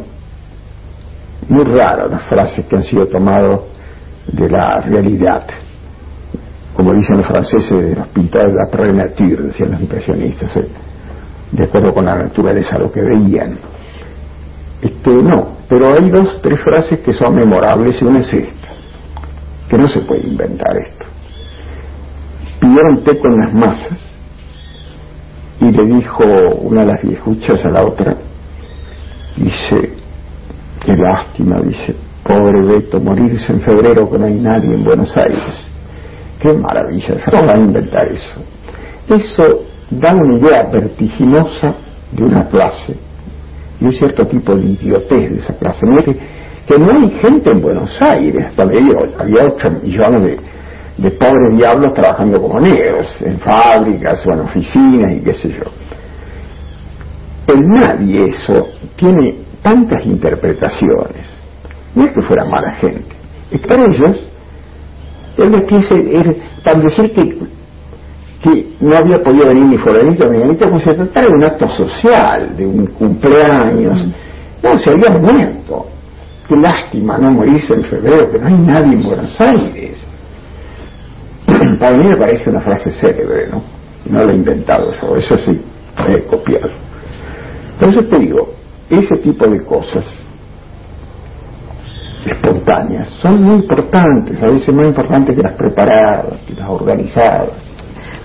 Muy raras las frases que han sido tomadas de la realidad. Como dicen los franceses los pintores de la après nature, decían los impresionistas, ¿eh? de acuerdo con la naturaleza, lo que veían. Este, no, pero hay dos, tres frases que son memorables y una es esta, que no se puede inventar esto. Pidieron té con las masas y le dijo una de las viejuchas a la otra, dice, qué lástima, dice, pobre Beto, morirse en febrero que no hay nadie en Buenos Aires. Qué maravilla, ¿cómo van a inventar eso? Eso da una idea vertiginosa de una clase y un cierto tipo de idiotez de esa clase. ¿no? Que, que no hay gente en Buenos Aires, todavía había 8 millones de, de pobres diablos trabajando como negros, en fábricas o en oficinas y qué sé yo. El nadie eso tiene tantas interpretaciones. No es que fuera mala gente, es que para ellos, él les piensa, es, para decir que, que no había podido venir ni fulanito ni menganito, como se tratara de un acto social, de un cumpleaños. No, se había muerto. Qué lástima no morirse en febrero, que no hay nadie en Buenos Aires. Para mí me parece una frase célebre, ¿no? No la he inventado yo, eso sí, he copiado. Por eso te digo, ese tipo de cosas espontáneas son muy importantes, a veces más importantes que las preparadas, que las organizadas.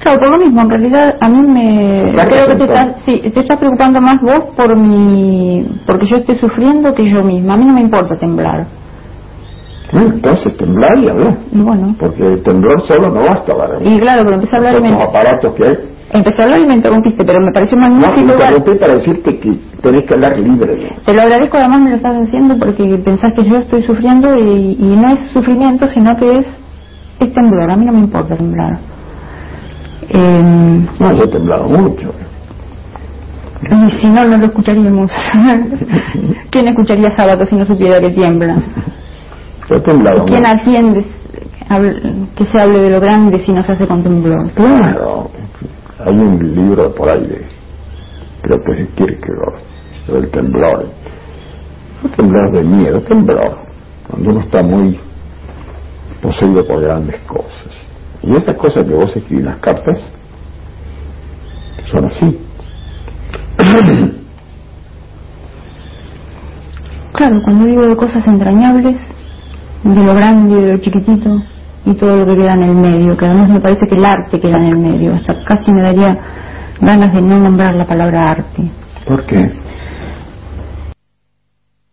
Claro, por lo mismo, en realidad a mí me... Creo que te estás, sí, te estás preocupando más vos por mi... porque yo esté sufriendo que yo misma. A mí no me importa temblar. Entonces temblar y hablar, Y bueno, porque el temblor solo no basta para mí. y claro, pero empecé a hablar y Los me... aparatos que hay. Empecé a hablar y me interrumpiste, pero me pareció No, magnífico. igual. interrumpí para decirte que tenés que hablar libre. Te lo agradezco, además me lo estás haciendo porque pensás que yo estoy sufriendo y, y no es sufrimiento, sino que es, es temblar. A mí no me importa temblar. Eh, No, yo he temblado mucho. y si no, no lo escucharíamos. ¿Quién escucharía sábado si no supiera que tiembla? Yo ¿Quién mucho. atiende habl- que se hable de lo grande si no se hace con temblor? Claro, hay un libro por ahí de, creo que es Kierkegaard, del temblor. No temblor de miedo, temblor, cuando uno está muy poseído por grandes cosas. Y esas cosas que vos escribís en las cartas son así. Claro, cuando digo de cosas entrañables, de lo grande y de lo chiquitito, y todo lo que queda en el medio, que además me parece que el arte queda en el medio, hasta casi me daría ganas de no nombrar la palabra arte. ¿Por qué?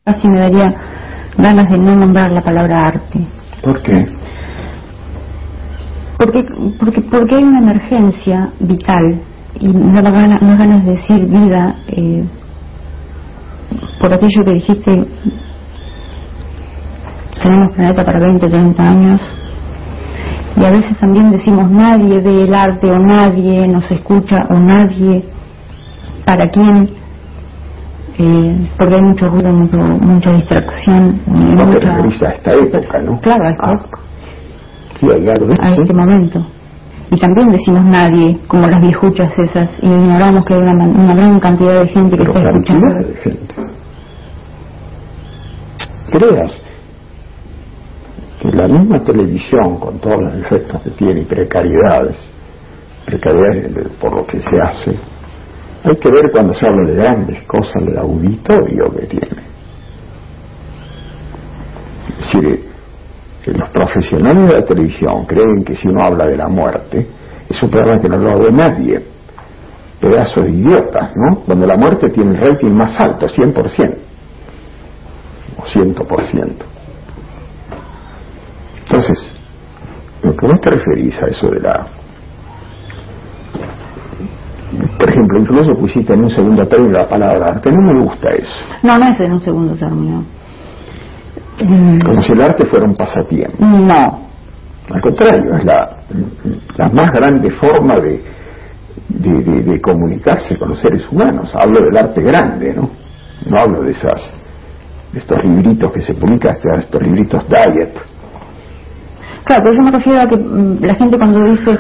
Casi me daría ganas de no nombrar la palabra arte. ¿Por qué? Porque, porque, porque hay una emergencia vital y me da ganas, me da ganas de decir vida eh, por aquello que dijiste tenemos planeta para 20, 30 años y a veces también decimos nadie ve el arte o nadie nos escucha o nadie para quién eh, porque hay mucho ruido, mucho, mucha distracción No te mucha... referís a esta época, ¿no? Claro, a esta Ah, época, sí, a este momento. Y también decimos nadie, como las viejuchas esas, y ignoramos que hay una, una gran cantidad de gente que Pero está escuchando. de gente. Creas que la misma televisión, con todos los defectos que tiene y precariedades, precariedades de- por lo que se hace, hay que ver cuando se habla de grandes cosas del auditorio que tiene. Es decir, los profesionales de la televisión creen que si uno habla de la muerte, es un programa que no lo ve nadie pedazos de idiotas, ¿no? Cuando la muerte tiene el rating más alto, 100%, o 100%. Entonces, lo que vos te referís a eso de la... Por ejemplo, incluso pusiste en un segundo término la palabra arte, no me gusta eso. No, no es en un segundo término. Mm, Como si el arte fuera un pasatiempo. No, Al contrario, es la, la más grande forma de, de, de- de comunicarse con los seres humanos. Hablo del arte grande, ¿no? No hablo de esas de estos libritos que se publican, estos- estos libritos diet. Claro, pero yo me refiero a que mm, la gente cuando dice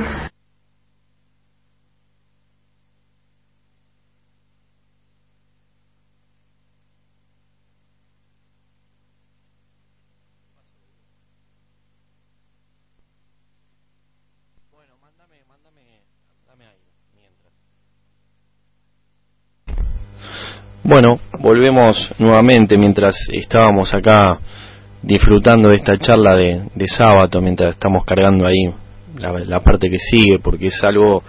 Bueno, mándame, mándame, mándame ahí, mientras. Bueno, volvemos nuevamente mientras estábamos acá disfrutando de esta charla de, sábado, mientras estamos cargando ahí la, parte que sigue, porque es algo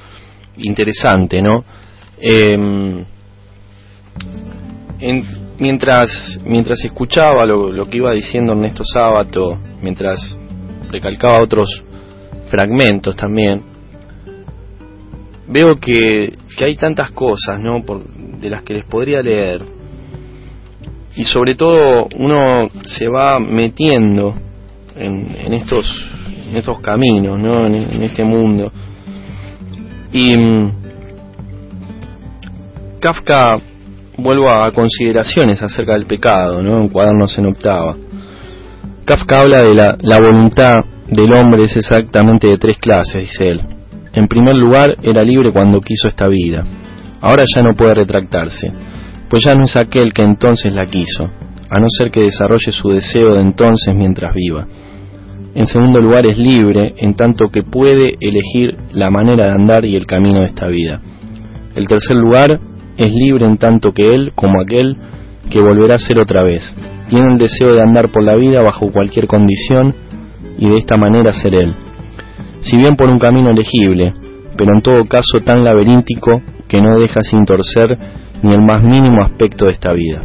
interesante, ¿no? En- mientras mientras escuchaba lo, lo que iba diciendo Ernesto Sábato, mientras recalcaba otros fragmentos también, veo que, que hay tantas cosas, ¿no? Por, de las que les podría leer. Y sobre todo uno se va metiendo en, en estos en estos caminos, ¿no? En, este mundo. Y mm, Kafka vuelvo a consideraciones acerca del pecado, ¿no? En cuadernos en octava. Kafka habla de la, la voluntad del hombre es exactamente de tres clases, dice él. En primer lugar, era libre cuando quiso esta vida. Ahora ya no puede retractarse, pues ya no es aquel que entonces la quiso, a no ser que desarrolle su deseo de entonces mientras viva. En segundo lugar, es libre en tanto que puede elegir la manera de andar y el camino de esta vida. El tercer lugar, es libre en tanto que él, como aquel, que volverá a ser otra vez. Tiene el deseo de andar por la vida bajo cualquier condición y de esta manera ser él. Si bien por un camino elegible, pero en todo caso tan laberíntico que no deja sin torcer ni el más mínimo aspecto de esta vida.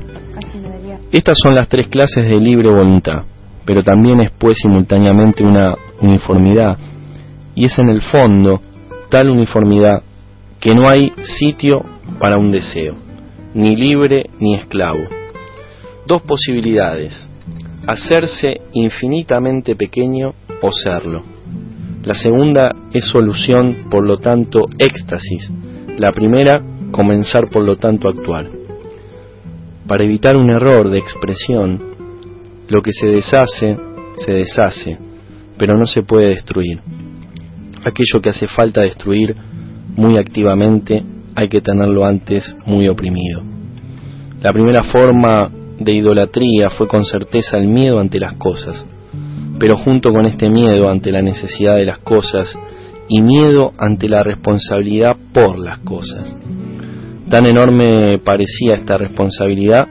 Estas son las tres clases de libre voluntad, pero también es pues simultáneamente una uniformidad, y es en el fondo tal uniformidad que no hay sitio para un deseo, ni libre ni esclavo. Dos posibilidades, hacerse infinitamente pequeño o serlo. La segunda es solución, por lo tanto, éxtasis. La primera, comenzar, por lo tanto, a actuar. Para evitar un error de expresión, lo que se deshace, se deshace, pero no se puede destruir. Aquello que hace falta destruir muy activamente, hay que tenerlo antes muy oprimido. La primera forma de idolatría fue con certeza el miedo ante las cosas, pero junto con este miedo ante la necesidad de las cosas y miedo ante la responsabilidad por las cosas. Tan enorme parecía esta responsabilidad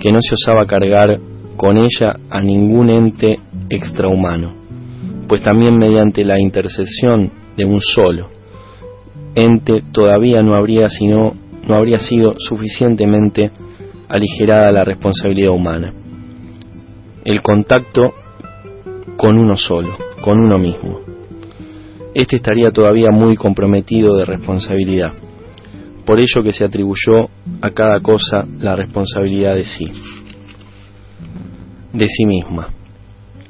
que no se osaba cargar con ella a ningún ente extrahumano, pues también mediante la intercesión de un solo ente todavía no habría sino no habría sido suficientemente aligerada la responsabilidad humana. El contacto con uno solo, con uno mismo. Este estaría todavía muy comprometido de responsabilidad. Por ello que se atribuyó a cada cosa la responsabilidad de sí, de sí misma.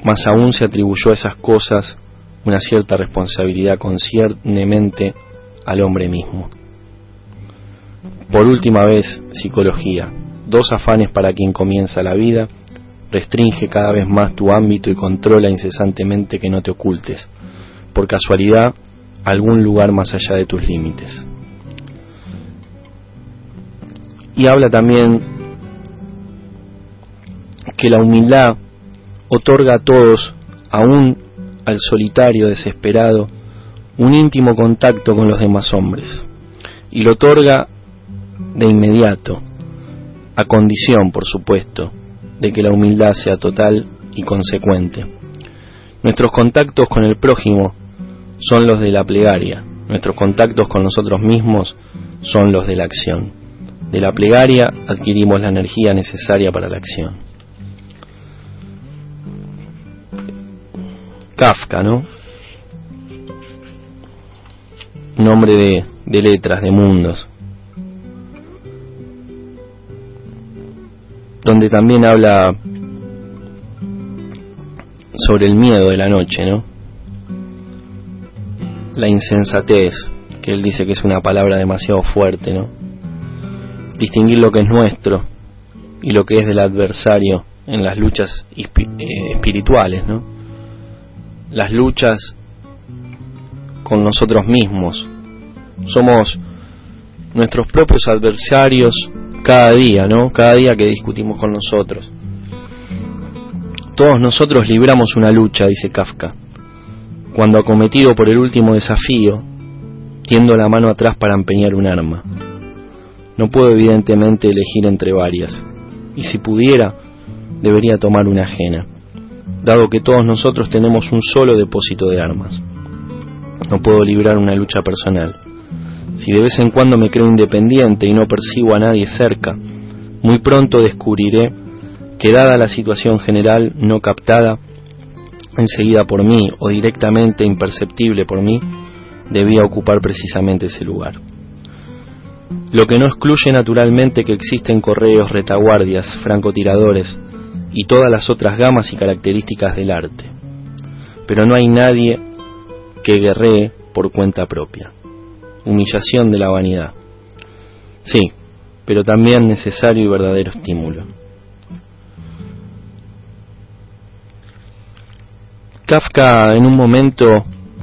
Más aún se atribuyó a esas cosas una cierta responsabilidad conciernemente al hombre mismo. Por última vez, psicología. Dos afanes para quien comienza la vida. Restringe cada vez más tu ámbito y controla incesantemente que no te ocultes, por casualidad, algún lugar más allá de tus límites. Y habla también que la humildad otorga a todos, aún al solitario desesperado, un íntimo contacto con los demás hombres. Y lo otorga de inmediato, a condición, por supuesto, de que la humildad sea total y consecuente. Nuestros contactos con el prójimo son los de la plegaria, nuestros contactos con nosotros mismos son los de la acción. De la plegaria adquirimos la energía necesaria para la acción. Kafka, ¿no? Nombre de, de letras, de mundos. Donde también habla sobre el miedo de la noche, ¿no? La insensatez, que él dice que es una palabra demasiado fuerte, ¿no? Distinguir lo que es nuestro y lo que es del adversario en las luchas eh, espirituales, ¿no? Las luchas con nosotros mismos. Somos nuestros propios adversarios cada día, ¿no? Cada día que discutimos con nosotros. Todos nosotros libramos una lucha, dice Kafka, cuando acometido por el último desafío, tiendo la mano atrás para empeñar un arma. No puedo evidentemente elegir entre varias, y si pudiera, debería tomar una ajena, dado que todos nosotros tenemos un solo depósito de armas. No puedo librar una lucha personal. Si de vez en cuando me creo independiente y no percibo a nadie cerca, muy pronto descubriré que dada la situación general no captada enseguida por mí o directamente imperceptible por mí, debía ocupar precisamente ese lugar. Lo que no excluye naturalmente que existen correos, retaguardias, francotiradores y todas las otras gamas y características del arte. Pero no hay nadie que guerree por cuenta propia. Humillación de la vanidad. Sí, pero también necesario y verdadero estímulo. Kafka en un momento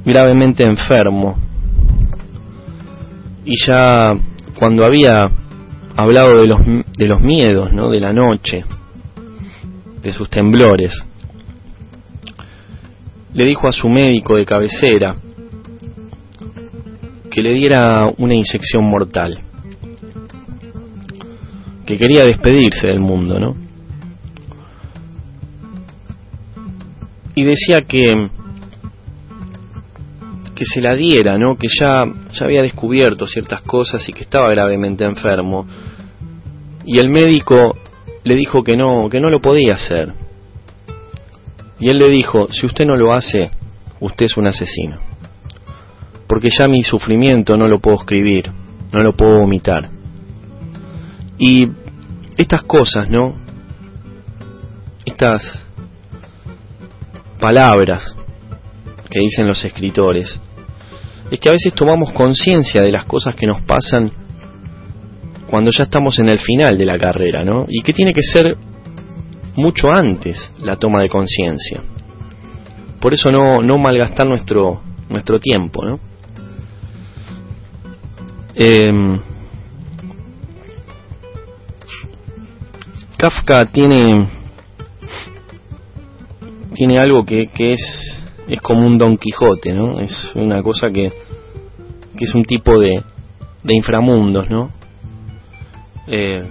gravemente enfermo y ya cuando había hablado de los, de los miedos, ¿no? de la noche, de sus temblores, le dijo a su médico de cabecera que le diera una inyección mortal, que quería despedirse del mundo, ¿no? y decía que que se la diera, ¿no? Que ya, ya había descubierto ciertas cosas y que estaba gravemente enfermo. Y el médico le dijo que no, que no lo podía hacer. Y él le dijo, si usted no lo hace, usted es un asesino. Porque ya mi sufrimiento no lo puedo escribir, no lo puedo vomitar. Y estas cosas, ¿no? Estas palabras que dicen los escritores, es que a veces tomamos conciencia de las cosas que nos pasan cuando ya estamos en el final de la carrera, ¿no? Y que tiene que ser mucho antes la toma de conciencia. Por eso no, no malgastar nuestro, nuestro tiempo, ¿no? Em, Kafka tiene tiene algo que, que es, es como un Don Quijote, ¿no? Es una cosa que, que es un tipo de, de inframundos, ¿no? eh,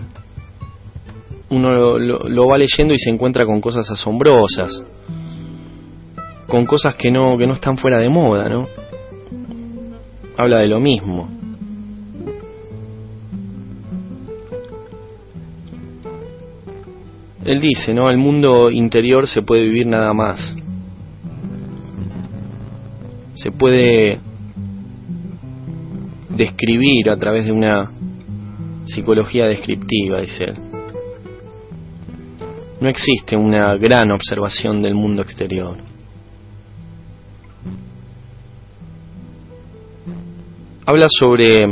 uno lo, lo- lo va leyendo y se encuentra con cosas asombrosas, con cosas que no, que no están fuera de moda, ¿no? Habla de lo mismo. Él dice, ¿no? El mundo interior se puede vivir nada más. Se puede describir a través de una psicología descriptiva, dice él. No existe una gran observación del mundo exterior. Habla sobre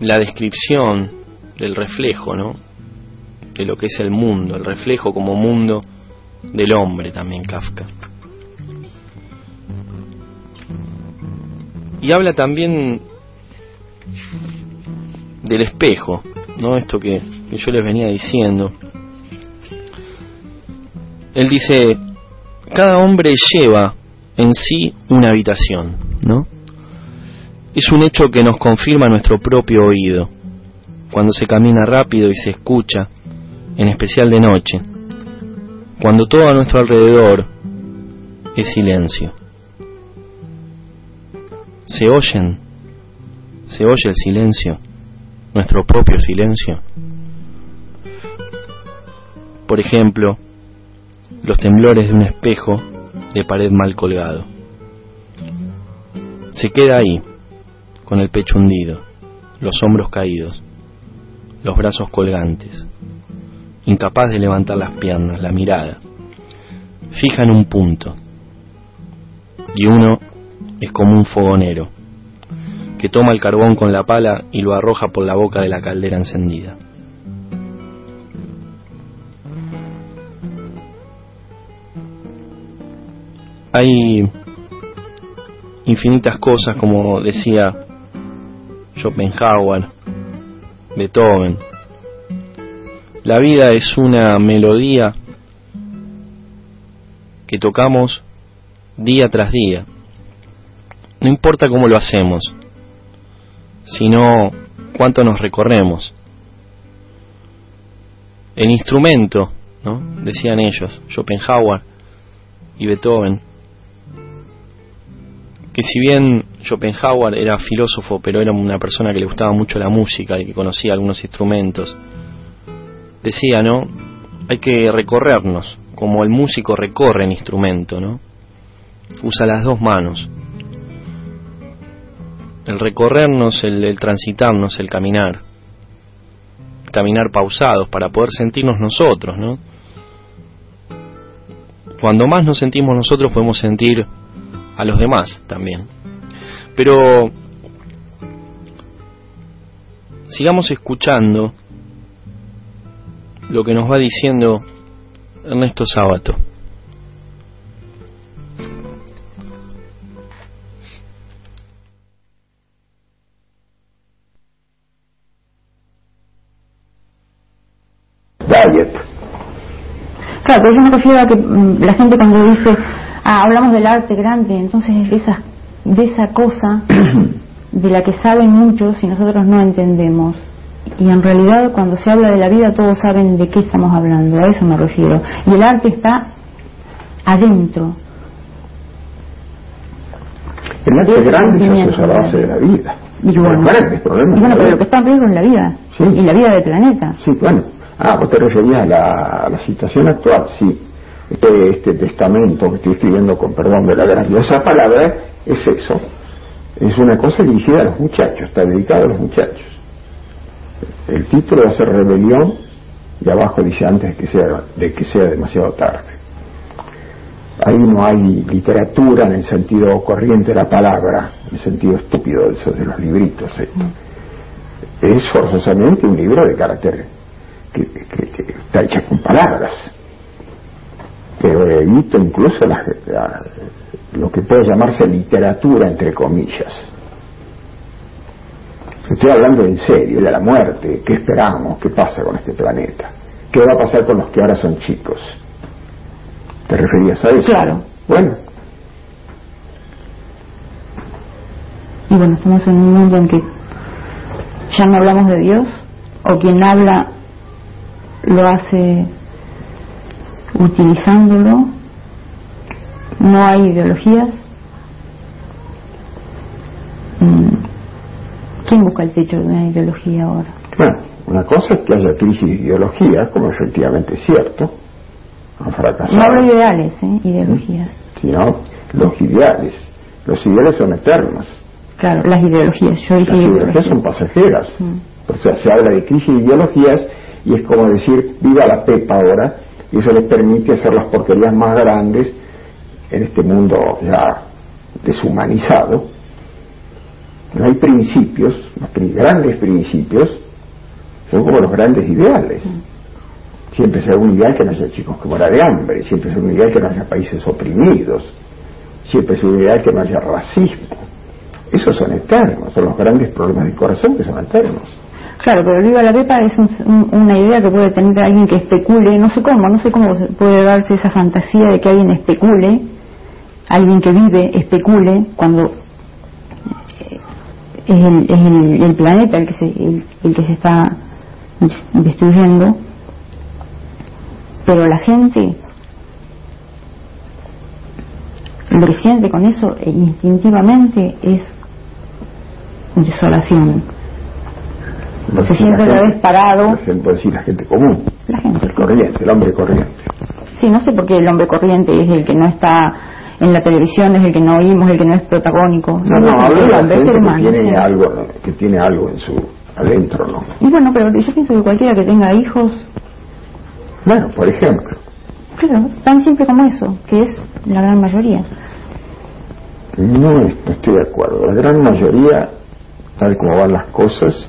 la descripción del reflejo, ¿no? De lo que es el mundo, el reflejo como mundo del hombre también Kafka. Y habla también del espejo, ¿no? Esto que, yo les venía diciendo. Él dice, cada hombre lleva en sí una habitación, ¿no? Es un hecho que nos confirma nuestro propio oído, cuando se camina rápido y se escucha, en especial de noche, cuando todo a nuestro alrededor es silencio. ¿Se oyen? ¿Se oye el silencio? Nuestro propio silencio. Por ejemplo, los temblores de un espejo de pared mal colgado. Se queda ahí, con el pecho hundido, los hombros caídos, los brazos colgantes, incapaz de levantar las piernas, la mirada, fija en un punto. Y uno es como un fogonero, que toma el carbón con la pala y lo arroja por la boca de la caldera encendida. Hay infinitas cosas, como decía Schopenhauer, Beethoven. La vida es una melodía que tocamos día tras día. No importa cómo lo hacemos, sino cuánto nos recorremos. El instrumento, ¿no? Decían ellos, Schopenhauer y Beethoven, que si bien Schopenhauer era filósofo, pero era una persona que le gustaba mucho la música y que conocía algunos instrumentos, decía, ¿no? Hay que recorrernos, como el músico recorre el instrumento, ¿no? Usa las dos manos. El recorrernos, el, transitarnos, el caminar. Caminar pausados para poder sentirnos nosotros, ¿no? Cuando más nos sentimos nosotros podemos sentir a los demás también. Pero sigamos escuchando lo que nos va diciendo Ernesto Sábato. Claro, pero yo me refiero a que mm, la gente cuando dice, ah, hablamos del arte grande, entonces de esa, de esa cosa de la que saben muchos y nosotros no entendemos. Y en realidad cuando se habla de la vida todos saben de qué estamos hablando, a eso me refiero. Y el arte está adentro. El arte grande a la base de la vida. Y bueno, Los grandes problemas y bueno, pero lo que está en riesgo es la vida, Sí. y la vida del planeta. Sí, bueno. Ah, vos te referías a la, a la situación actual, sí. Este, este testamento que estoy escribiendo con perdón de la grandiosa palabra es eso. Es una cosa dirigida a los muchachos, está dedicado a los muchachos. El título va a ser Rebelión y abajo dice antes de que sea, de que sea demasiado tarde. Ahí no hay literatura en el sentido corriente de la palabra, en el sentido estúpido de esos de los libritos. ¿eh? Es forzosamente un libro de carácter que, que- que está hecha con palabras. Pero evito incluso la- la- lo que puede llamarse literatura, entre comillas. Estoy hablando en serio, de la muerte, qué esperamos, qué pasa con este planeta, qué va a pasar con los que ahora son chicos. ¿Te referías a eso? Claro. Bueno, Y bueno, estamos en un mundo en que ya no hablamos de Dios, o quien habla lo hace utilizándolo, no hay ideologías. Mm, ¿Quién busca el techo de una ideología ahora? Bueno, una cosa es que haya crisis de ideología, como efectivamente es cierto, han fracasado. No hablo de ideales, ¿eh? ideologías. Sino los ideales. Los ideales son eternos. Claro, las ideologías. Yo dije Las ideologías ideologías. son pasajeras. Mm. O sea, se habla de crisis de ideologías y es como decir, viva la Pepa ahora, y eso les permite hacer las porquerías más grandes en este mundo ya deshumanizado. No hay principios, los grandes principios son como los grandes ideales. Siempre será un ideal que no haya chicos que mueran de hambre, siempre será un ideal que no haya países oprimidos, siempre será un ideal que no haya racismo. Esos son eternos, son los grandes problemas del corazón que son eternos. Claro, pero el viva la pepa es un- un- una idea que puede tener alguien que especule, no sé cómo, no sé cómo puede darse esa fantasía de que alguien especule, alguien que vive especule cuando eh, es el, es el- el planeta el que se, el, el que se está destruyendo, pero la gente lo que siente con eso eh, instintivamente es desolación. No Se sé si la siente otra gente- vez parado. La gente puede decir la gente común, La gente. el corriente, el hombre corriente. Sí, no sé por qué el hombre corriente es el que no está en la televisión, es el que no oímos, el que no es protagónico. No, no, es hablo de ser que humano. tiene sí. algo, que tiene algo en su adentro, ¿no? Y bueno, pero yo pienso que cualquiera que tenga hijos, Bueno, por ejemplo, claro, tan simple como eso, que es la gran mayoría. no, no estoy de acuerdo. La gran mayoría, tal como van las cosas,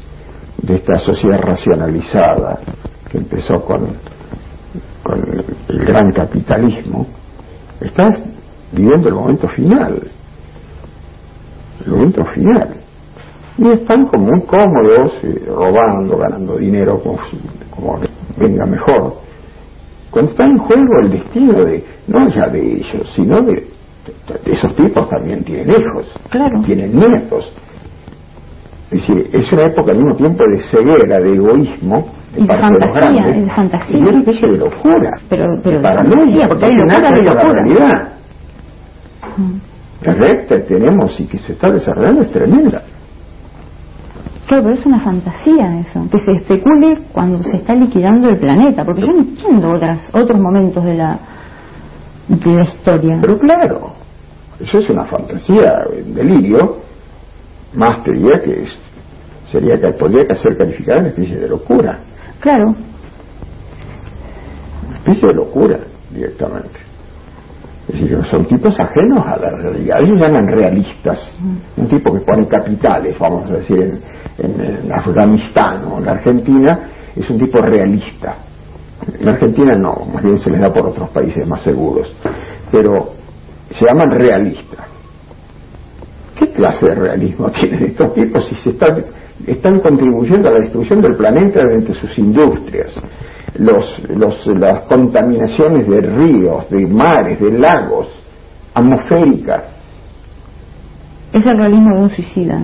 de esta sociedad racionalizada que empezó con, con el gran capitalismo, está viviendo el momento final. El momento final. Y están como muy cómodos, eh, robando, ganando dinero como, como venga mejor. Cuando está en juego el destino de, no ya de ellos, sino de, de- de esos tipos también tienen hijos, Claro. tienen nietos. Es decir, es una época al mismo tiempo de ceguera, de egoísmo, de Y de parte de los fantasía, grandes, es de fantasía. y una especie de locura. Pero, pero de paranoia, porque hay que de con la realidad. Que tenemos y que se está desarrollando es tremenda. Claro, pero es una fantasía eso, que se especule cuando se está liquidando el planeta, porque yo no entiendo otras, otros momentos de la, de la historia. Pero claro, eso es una fantasía, un delirio, más te diría que es, sería que podría ser calificada una especie de locura, Claro, una especie de locura directamente. Es decir, son tipos ajenos a la realidad, ellos llaman realistas, un tipo que pone capitales, vamos a decir, en, en, en Afganistán o en la Argentina, es un tipo realista. En Argentina no, más bien se les da por otros países más seguros, pero se llaman realistas. ¿Qué clase de realismo tienen estos tipos si se están, están contribuyendo a la destrucción del planeta mediante sus industrias? Los, los, las contaminaciones de ríos, de mares, de lagos, atmosféricas. es el realismo de un suicida.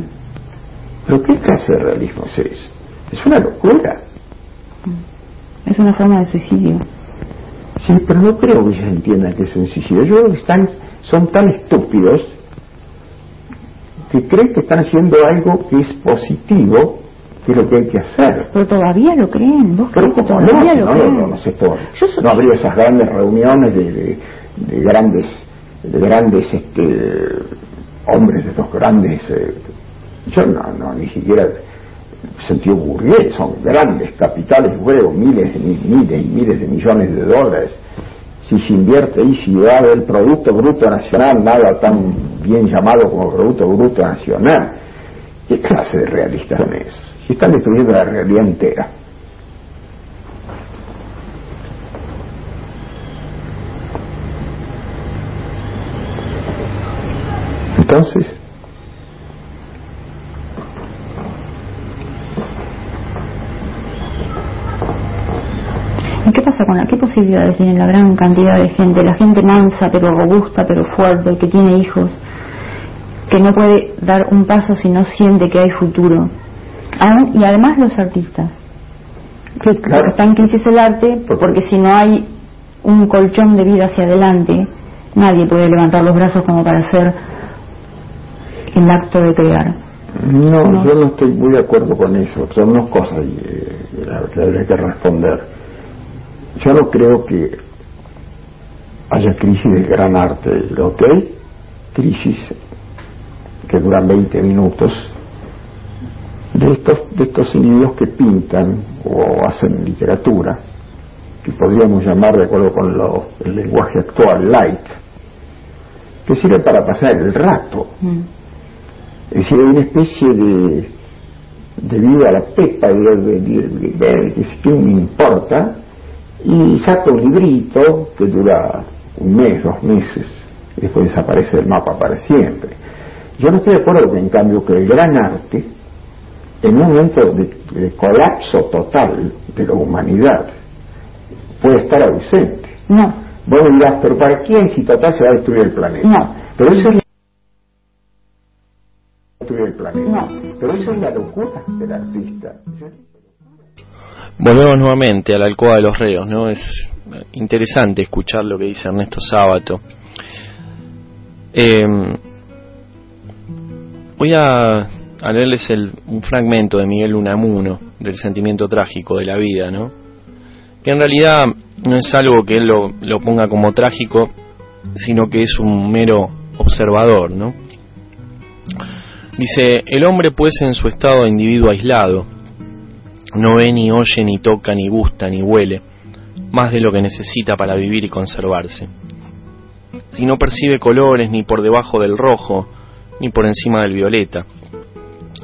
¿Pero qué clase de realismo es ese? Es una locura. Es una forma de suicidio. Sí, pero no creo que ellos entiendan que es un suicidio. Yo creo que están, son tan estúpidos que creen que están haciendo algo que es positivo, que es lo que hay que hacer. Pero todavía lo creen, vos crees que no, todavía si lo no, no, creen. no, no sé por- Yo so- no habría esas grandes reuniones de, de, de grandes de grandes este, hombres de estos grandes eh, yo no, no ni siquiera sentido burgués son grandes capitales luego miles miles y miles de millones de dólares si se invierte ahí si va del producto bruto nacional nada tan bien llamado como producto bruto nacional. Qué clase de realistas son esos si están destruyendo la realidad entera. Entonces, ¿Y qué pasa con la, qué posibilidades tiene la gran cantidad de gente, la gente mansa pero robusta pero fuerte, que tiene hijos, que no puede dar un paso si no siente que hay futuro? Aún- y además los artistas. Que Claro. está en crisis el arte Por- porque si no hay un colchón de vida hacia adelante, nadie puede levantar los brazos como para hacer el acto de crear. No, No. yo no estoy muy de acuerdo con eso. Son dos cosas eh, que habría que responder. Yo no creo que haya crisis del gran arte. Hay, crisis que duran 20 minutos, de estos, de estos individuos que pintan o hacen literatura, que podríamos llamar, de acuerdo con lo- el lenguaje actual, light, que sirve para pasar el rato. Mm. Es decir, hay una especie de, de vida a la pepa, de, de, que si me importa, y saca un librito que dura un mes, dos meses, y después desaparece del mapa para siempre. Yo no estoy de acuerdo, en cambio, que el gran arte, en un momento de, de colapso total de la humanidad, puede estar ausente. No, Vos me dirás, pero ¿para quién si total se va a destruir el planeta? No. Pero eso es la... destruir el planeta. No. Pero eso es la locura del artista. Volvemos nuevamente a la alcoba de los reos, ¿no? Es interesante escuchar lo que dice Ernesto Sábato. Eh, voy a, a leerles el- un fragmento de Miguel Unamuno del sentimiento trágico de la vida, ¿no? Que en realidad no es algo que él lo, lo ponga como trágico, sino que es un mero observador, ¿no? Dice, el hombre pues en su estado de individuo aislado, no ve ni oye ni toca ni gusta ni huele más de lo que necesita para vivir y conservarse. Si no percibe colores ni por debajo del rojo ni por encima del violeta,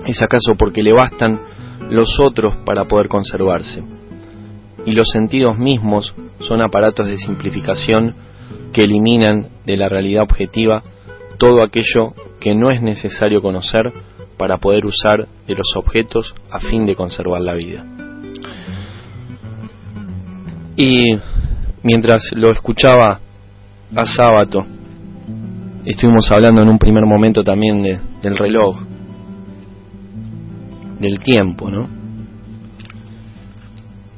es acaso porque le bastan los otros para poder conservarse. Y los sentidos mismos son aparatos de simplificación que eliminan de la realidad objetiva todo aquello que no es necesario conocer para poder usar de los objetos a fin de conservar la vida. Y mientras lo escuchaba a sábado, estuvimos hablando en un primer momento también de- del reloj, del tiempo, ¿no?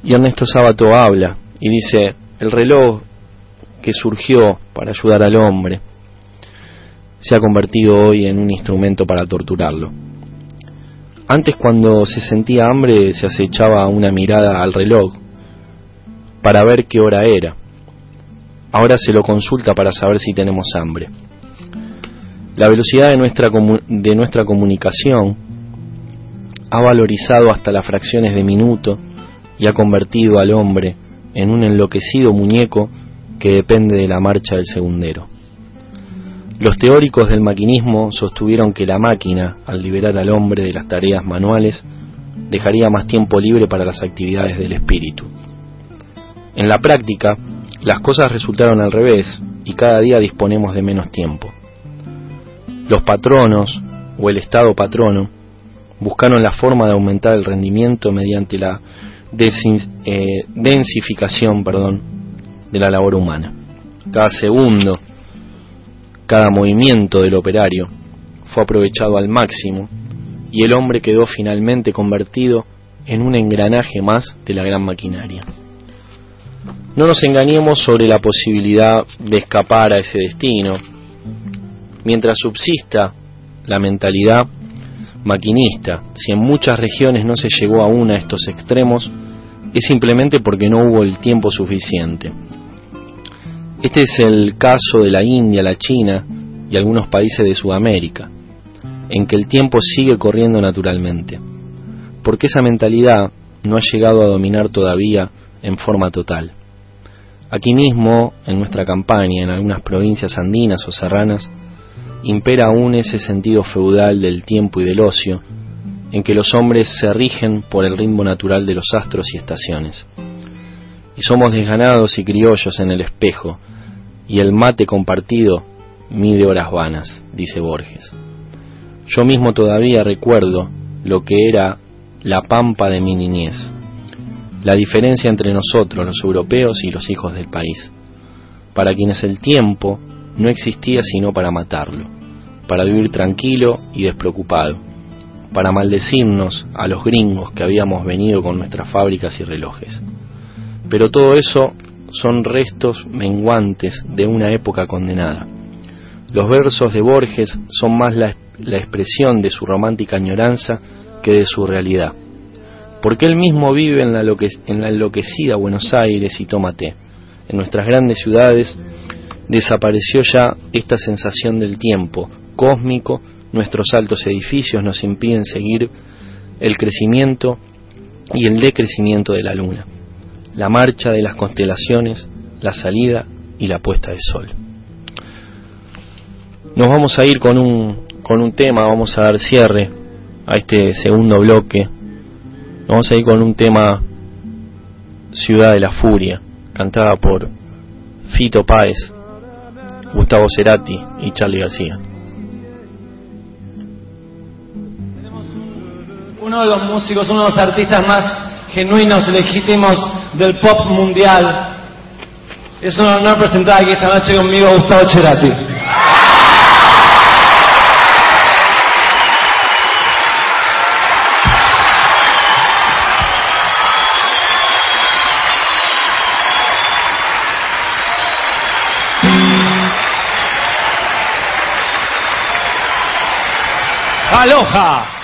Y Ernesto Sábato habla y dice, el reloj que surgió para ayudar al hombre se ha convertido hoy en un instrumento para torturarlo. Antes cuando se sentía hambre se acechaba una mirada al reloj para ver qué hora era. Ahora se lo consulta para saber si tenemos hambre. La velocidad de nuestra, de nuestra comunicación ha valorizado hasta las fracciones de minuto y ha convertido al hombre en un enloquecido muñeco que depende de la marcha del segundero. Los teóricos del maquinismo sostuvieron que la máquina, al liberar al hombre de las tareas manuales, dejaría más tiempo libre para las actividades del espíritu. En la práctica, las cosas resultaron al revés y cada día disponemos de menos tiempo. Los patronos, o el Estado patrono, buscaron la forma de aumentar el rendimiento mediante la eh, densificación de la labor humana. Cada segundo, cada movimiento del operario fue aprovechado al máximo y el hombre quedó finalmente convertido en un engranaje más de la gran maquinaria. No nos engañemos sobre la posibilidad de escapar a ese destino. Mientras subsista la mentalidad maquinista, si en muchas regiones no se llegó aún a estos extremos, es simplemente porque no hubo el tiempo suficiente. Este es el caso de la India, la China y algunos países de Sudamérica, en que el tiempo sigue corriendo naturalmente, porque esa mentalidad no ha llegado a dominar todavía en forma total. Aquí mismo, en nuestra campaña, en algunas provincias andinas o serranas, impera aún ese sentido feudal del tiempo y del ocio, en que los hombres se rigen por el ritmo natural de los astros y estaciones. Y somos desganados y criollos en el espejo, y el mate compartido mide horas vanas, dice Borges. Yo mismo todavía recuerdo lo que era la pampa de mi niñez, la diferencia entre nosotros, los europeos y los hijos del país, para quienes el tiempo no existía sino para matarlo, para vivir tranquilo y despreocupado, para maldecirnos a los gringos que habíamos venido con nuestras fábricas y relojes. Pero todo eso son restos menguantes de una época condenada. Los versos de Borges son más la, expresión de su romántica añoranza que de su realidad. Porque él mismo vive en la, en la enloquecida Buenos Aires y toma té. En nuestras grandes ciudades desapareció ya esta sensación del tiempo cósmico, nuestros altos edificios nos impiden seguir el crecimiento y el decrecimiento de la luna, la marcha de las constelaciones, la salida y la puesta de sol. Nos vamos a ir con un, con un tema, vamos a dar cierre a este segundo bloque. Vamos a ir con un tema Ciudad de la Furia, cantada por Fito Páez, Gustavo Cerati y Charlie García. Uno de los músicos, uno de los artistas más genuinos, legítimos del pop mundial. Es un honor presentar aquí esta noche conmigo a Gustavo Cerati. Aloha.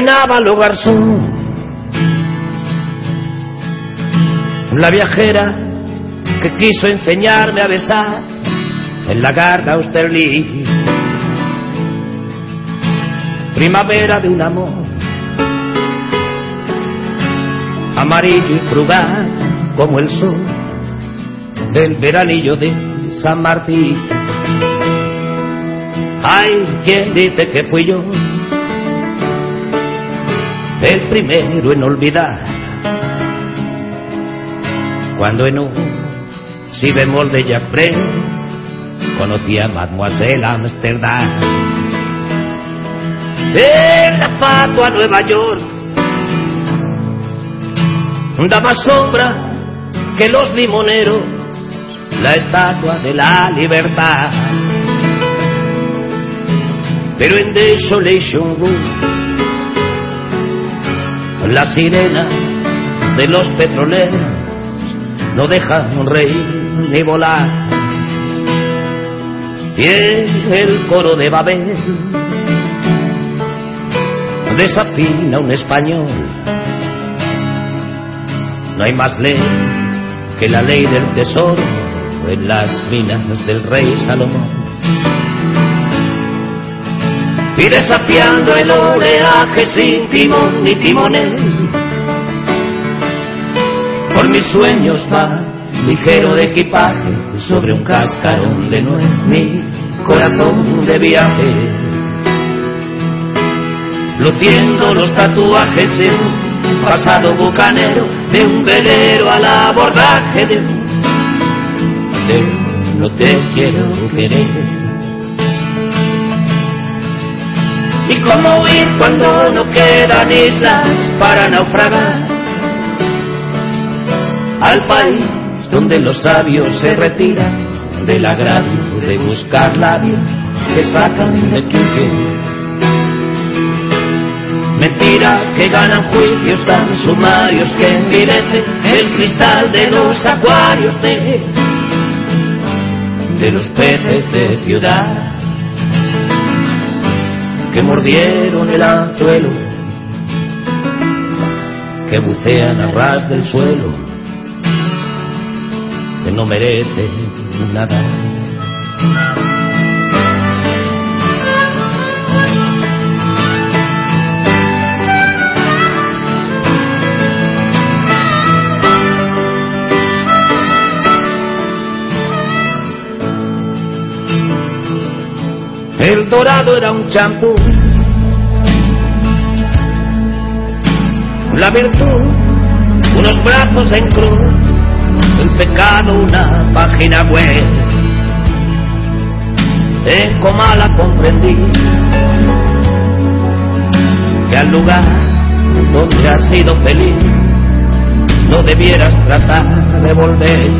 Se peinaba lo garzón. La viajera que quiso enseñarme a besar en la garda Austerlitz. Primavera de un amor amarillo y frugal como el sol del veranillo de San Martín. Ay, ¿quién dice que fui yo el primero en olvidar? Cuando en un si bemol de Brel conocí a Mademoiselle Amsterdam. En la fatua Nueva York da más sombra que los limoneros la estatua de la libertad. Pero en Desolation Room, la sirena de los petroleros no dejan reír ni volar. Y el coro de Babel desafina un español. No hay más ley que la ley del tesoro en las minas del rey Salomón. Y desafiando el oleaje sin timón ni timonel, por mis sueños va ligero de equipaje sobre un cascarón de nuez, mi corazón de viaje, luciendo los tatuajes de un pasado bucanero, de un velero al abordaje de un no te quiero querer. Y cómo huir cuando no quedan islas para naufragar. Al país donde los sabios se retiran del agravio de buscar labios que sacan de tu Mentiras que ganan juicios tan sumarios que envilece el cristal de los acuarios de de los peces de ciudad que mordieron el anzuelo, que bucean a ras del suelo, que no merece nada. El dorado era un champú. La virtud, unos brazos en cruz. El pecado, una página web. En Comala comprendí que al lugar donde has sido feliz no debieras tratar de volver.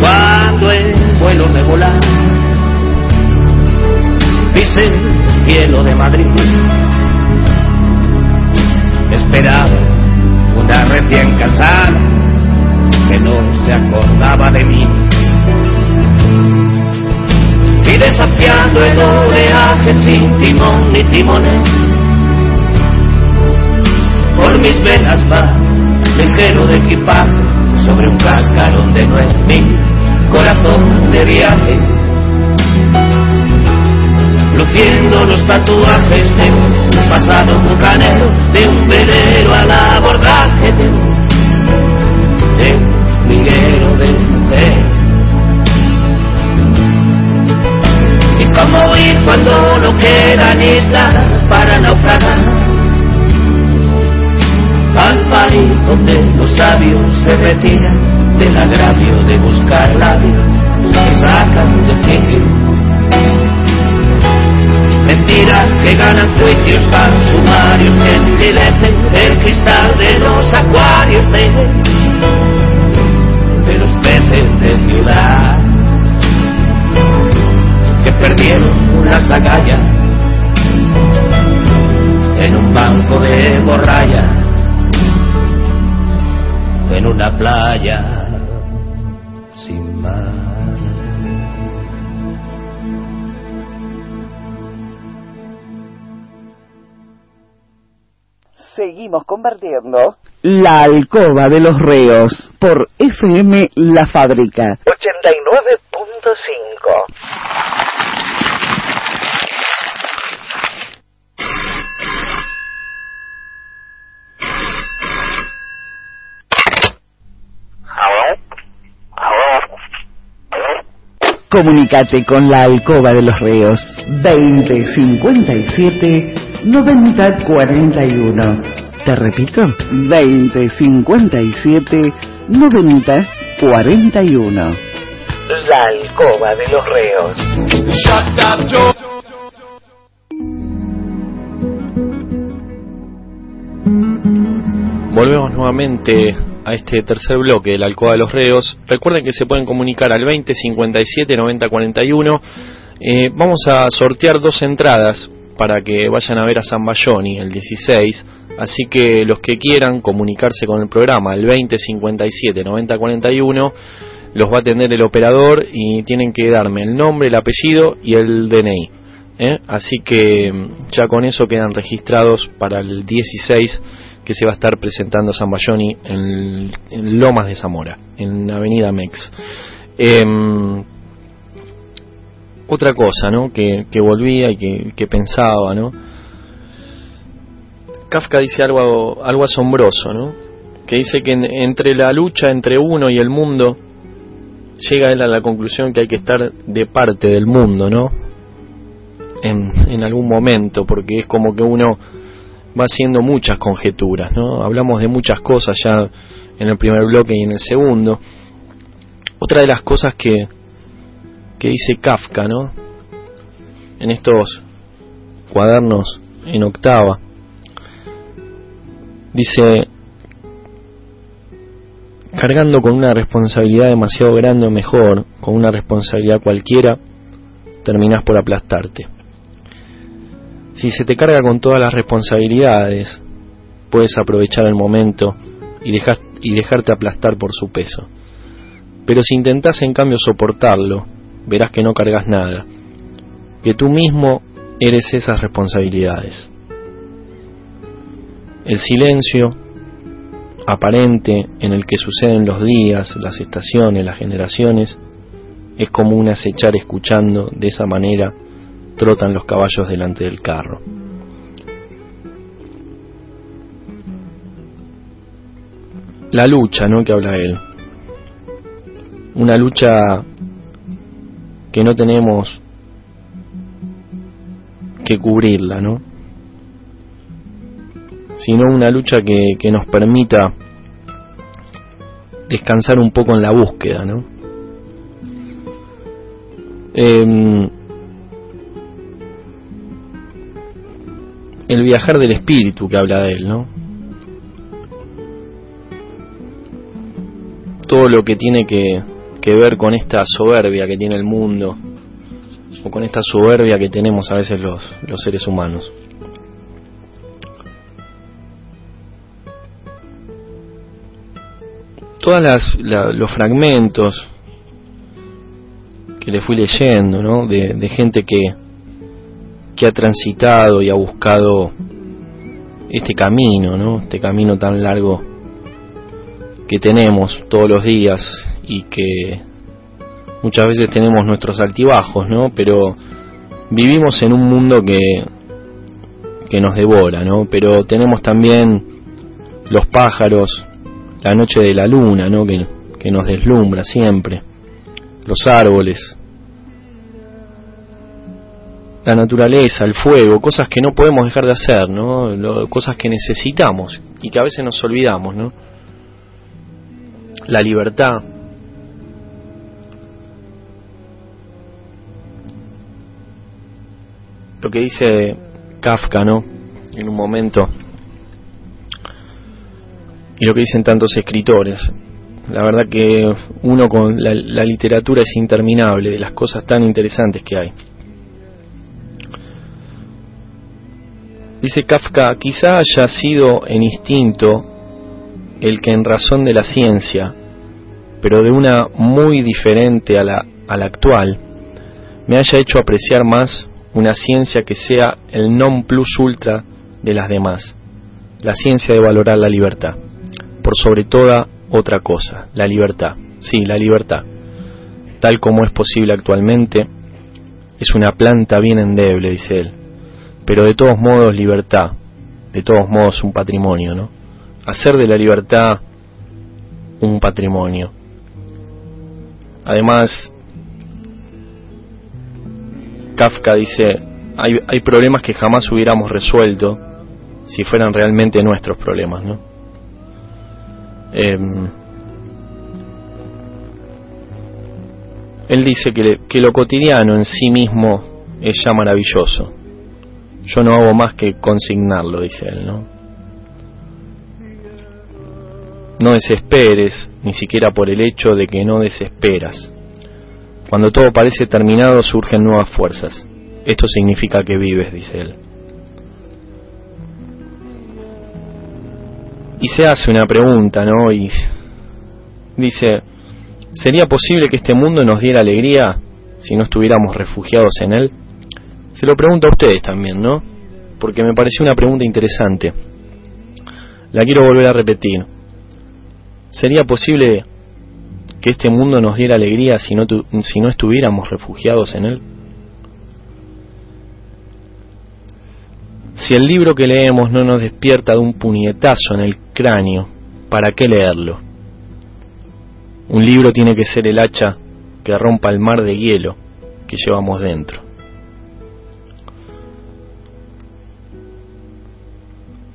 Cuando en vuelo de dice el cielo de Madrid. Esperaba una recién casada que no se acordaba de mí. Y desafiando el oleaje sin timón ni timones, por mis venas va ligero de equipaje sobre un cascarón de nuez mi corazón de viaje luciendo los tatuajes de un pasado bucanero, de un velero al abordaje de un, liguero de mujer. Y cómo ir cuando no quedan islas para naufragar al país donde los sabios se retiran del agravio de buscar la vida que sacan de quicio mentiras que ganan juicios tan sumarios que envilecen el cristal de los acuarios de, los peces de ciudad que perdieron las agallas en un banco de borralla en una playa seguimos compartiendo La Alcoba de los Reos por FM La Fábrica. 89.5. Comunicate con la Alcoba de los Reos 2057 9041. Te repito, 2057 9041. La alcoba de los reos. Volvemos nuevamente a este tercer bloque de la Alcoba de los Reos. Recuerden que se pueden comunicar al 20 57 90 41. Eh, vamos a sortear dos entradas para que vayan a ver a San Bayoni el 16. Así que los que quieran comunicarse con el programa al 20 57 90 41 los va a atender el operador y tienen que darme el nombre, el apellido y el DNI. ¿eh? Así que mm, ya con eso quedan registrados para el 16 que se va a estar presentando San Bayoni en, en Lomas de Zamora, en Avenida Mex. Em, otra cosa, ¿no? Que, que volvía y que, que pensaba, ¿no? Kafka dice algo, algo asombroso, ¿no? Que dice que en- entre la lucha entre uno y el mundo, llega él a la conclusión que hay que estar de parte del mundo, ¿no? En, en algún momento, porque es como que uno va haciendo muchas conjeturas, ¿no? Hablamos de muchas cosas ya en el primer bloque y en el segundo. Otra de las cosas que, que dice Kafka, ¿no? En estos cuadernos en octava, dice, cargando con una responsabilidad demasiado grande o mejor, con una responsabilidad cualquiera, terminás por aplastarte. Si se te carga con todas las responsabilidades, puedes aprovechar el momento y, dejas- y dejarte aplastar por su peso. Pero si intentás en cambio soportarlo, verás que no cargas nada, que tú mismo eres esas responsabilidades. El silencio aparente en el que suceden los días, las estaciones, las generaciones, es como un acechar escuchando de esa manera trotan los caballos delante del carro. La lucha, ¿no? Que habla él. Una lucha que no tenemos que cubrirla, ¿no? Sino una lucha que, que nos permita descansar un poco en la búsqueda, ¿no? Em, el viajar del espíritu que habla de él, ¿no? Todo lo que tiene que, que ver con esta soberbia que tiene el mundo, o con esta soberbia que tenemos a veces los, los seres humanos. Todos los fragmentos que le fui leyendo, ¿no? De, de gente que, que ha transitado y ha buscado este camino, ¿no? Este camino tan largo que tenemos todos los días y que muchas veces tenemos nuestros altibajos, ¿no? Pero vivimos en un mundo que que nos devora, ¿no? Pero tenemos también los pájaros, la noche de la luna, ¿no? Que, que nos deslumbra siempre, los árboles, la naturaleza, el fuego, cosas que no podemos dejar de hacer, ¿no? Lo- cosas que necesitamos y que a veces nos olvidamos, ¿no? La libertad. Lo que dice Kafka, ¿no? En un momento. Y lo que dicen tantos escritores. La verdad que uno con la, la literatura es interminable de las cosas tan interesantes que hay. Dice Kafka, quizá haya sido en instinto el que en razón de la ciencia, pero de una muy diferente a la, a la actual, me haya hecho apreciar más una ciencia que sea el non plus ultra de las demás, la ciencia de valorar la libertad, por sobre toda otra cosa, la libertad, sí, la libertad, tal como es posible actualmente, es una planta bien endeble, dice él, pero de todos modos libertad, de todos modos un patrimonio, ¿no? Hacer de la libertad un patrimonio. Además, Kafka dice, hay, hay problemas que jamás hubiéramos resuelto si fueran realmente nuestros problemas, ¿no? Em, él dice que, que lo cotidiano en sí mismo es ya maravilloso. Yo no hago más que consignarlo, dice él, ¿no? No desesperes, ni siquiera por el hecho de que no desesperas. Cuando todo parece terminado surgen nuevas fuerzas. Esto significa que vives, dice él. Y se hace una pregunta, ¿no? Y dice, ¿sería posible que este mundo nos diera alegría si no estuviéramos refugiados en él? Se lo pregunto a ustedes también, ¿no? Porque me pareció una pregunta interesante. La quiero volver a repetir. ¿Sería posible que este mundo nos diera alegría si no, si no estuviéramos refugiados en él? Si el libro que leemos no nos despierta de un puñetazo en el cráneo, ¿para qué leerlo? Un libro tiene que ser el hacha que rompa el mar de hielo que llevamos dentro.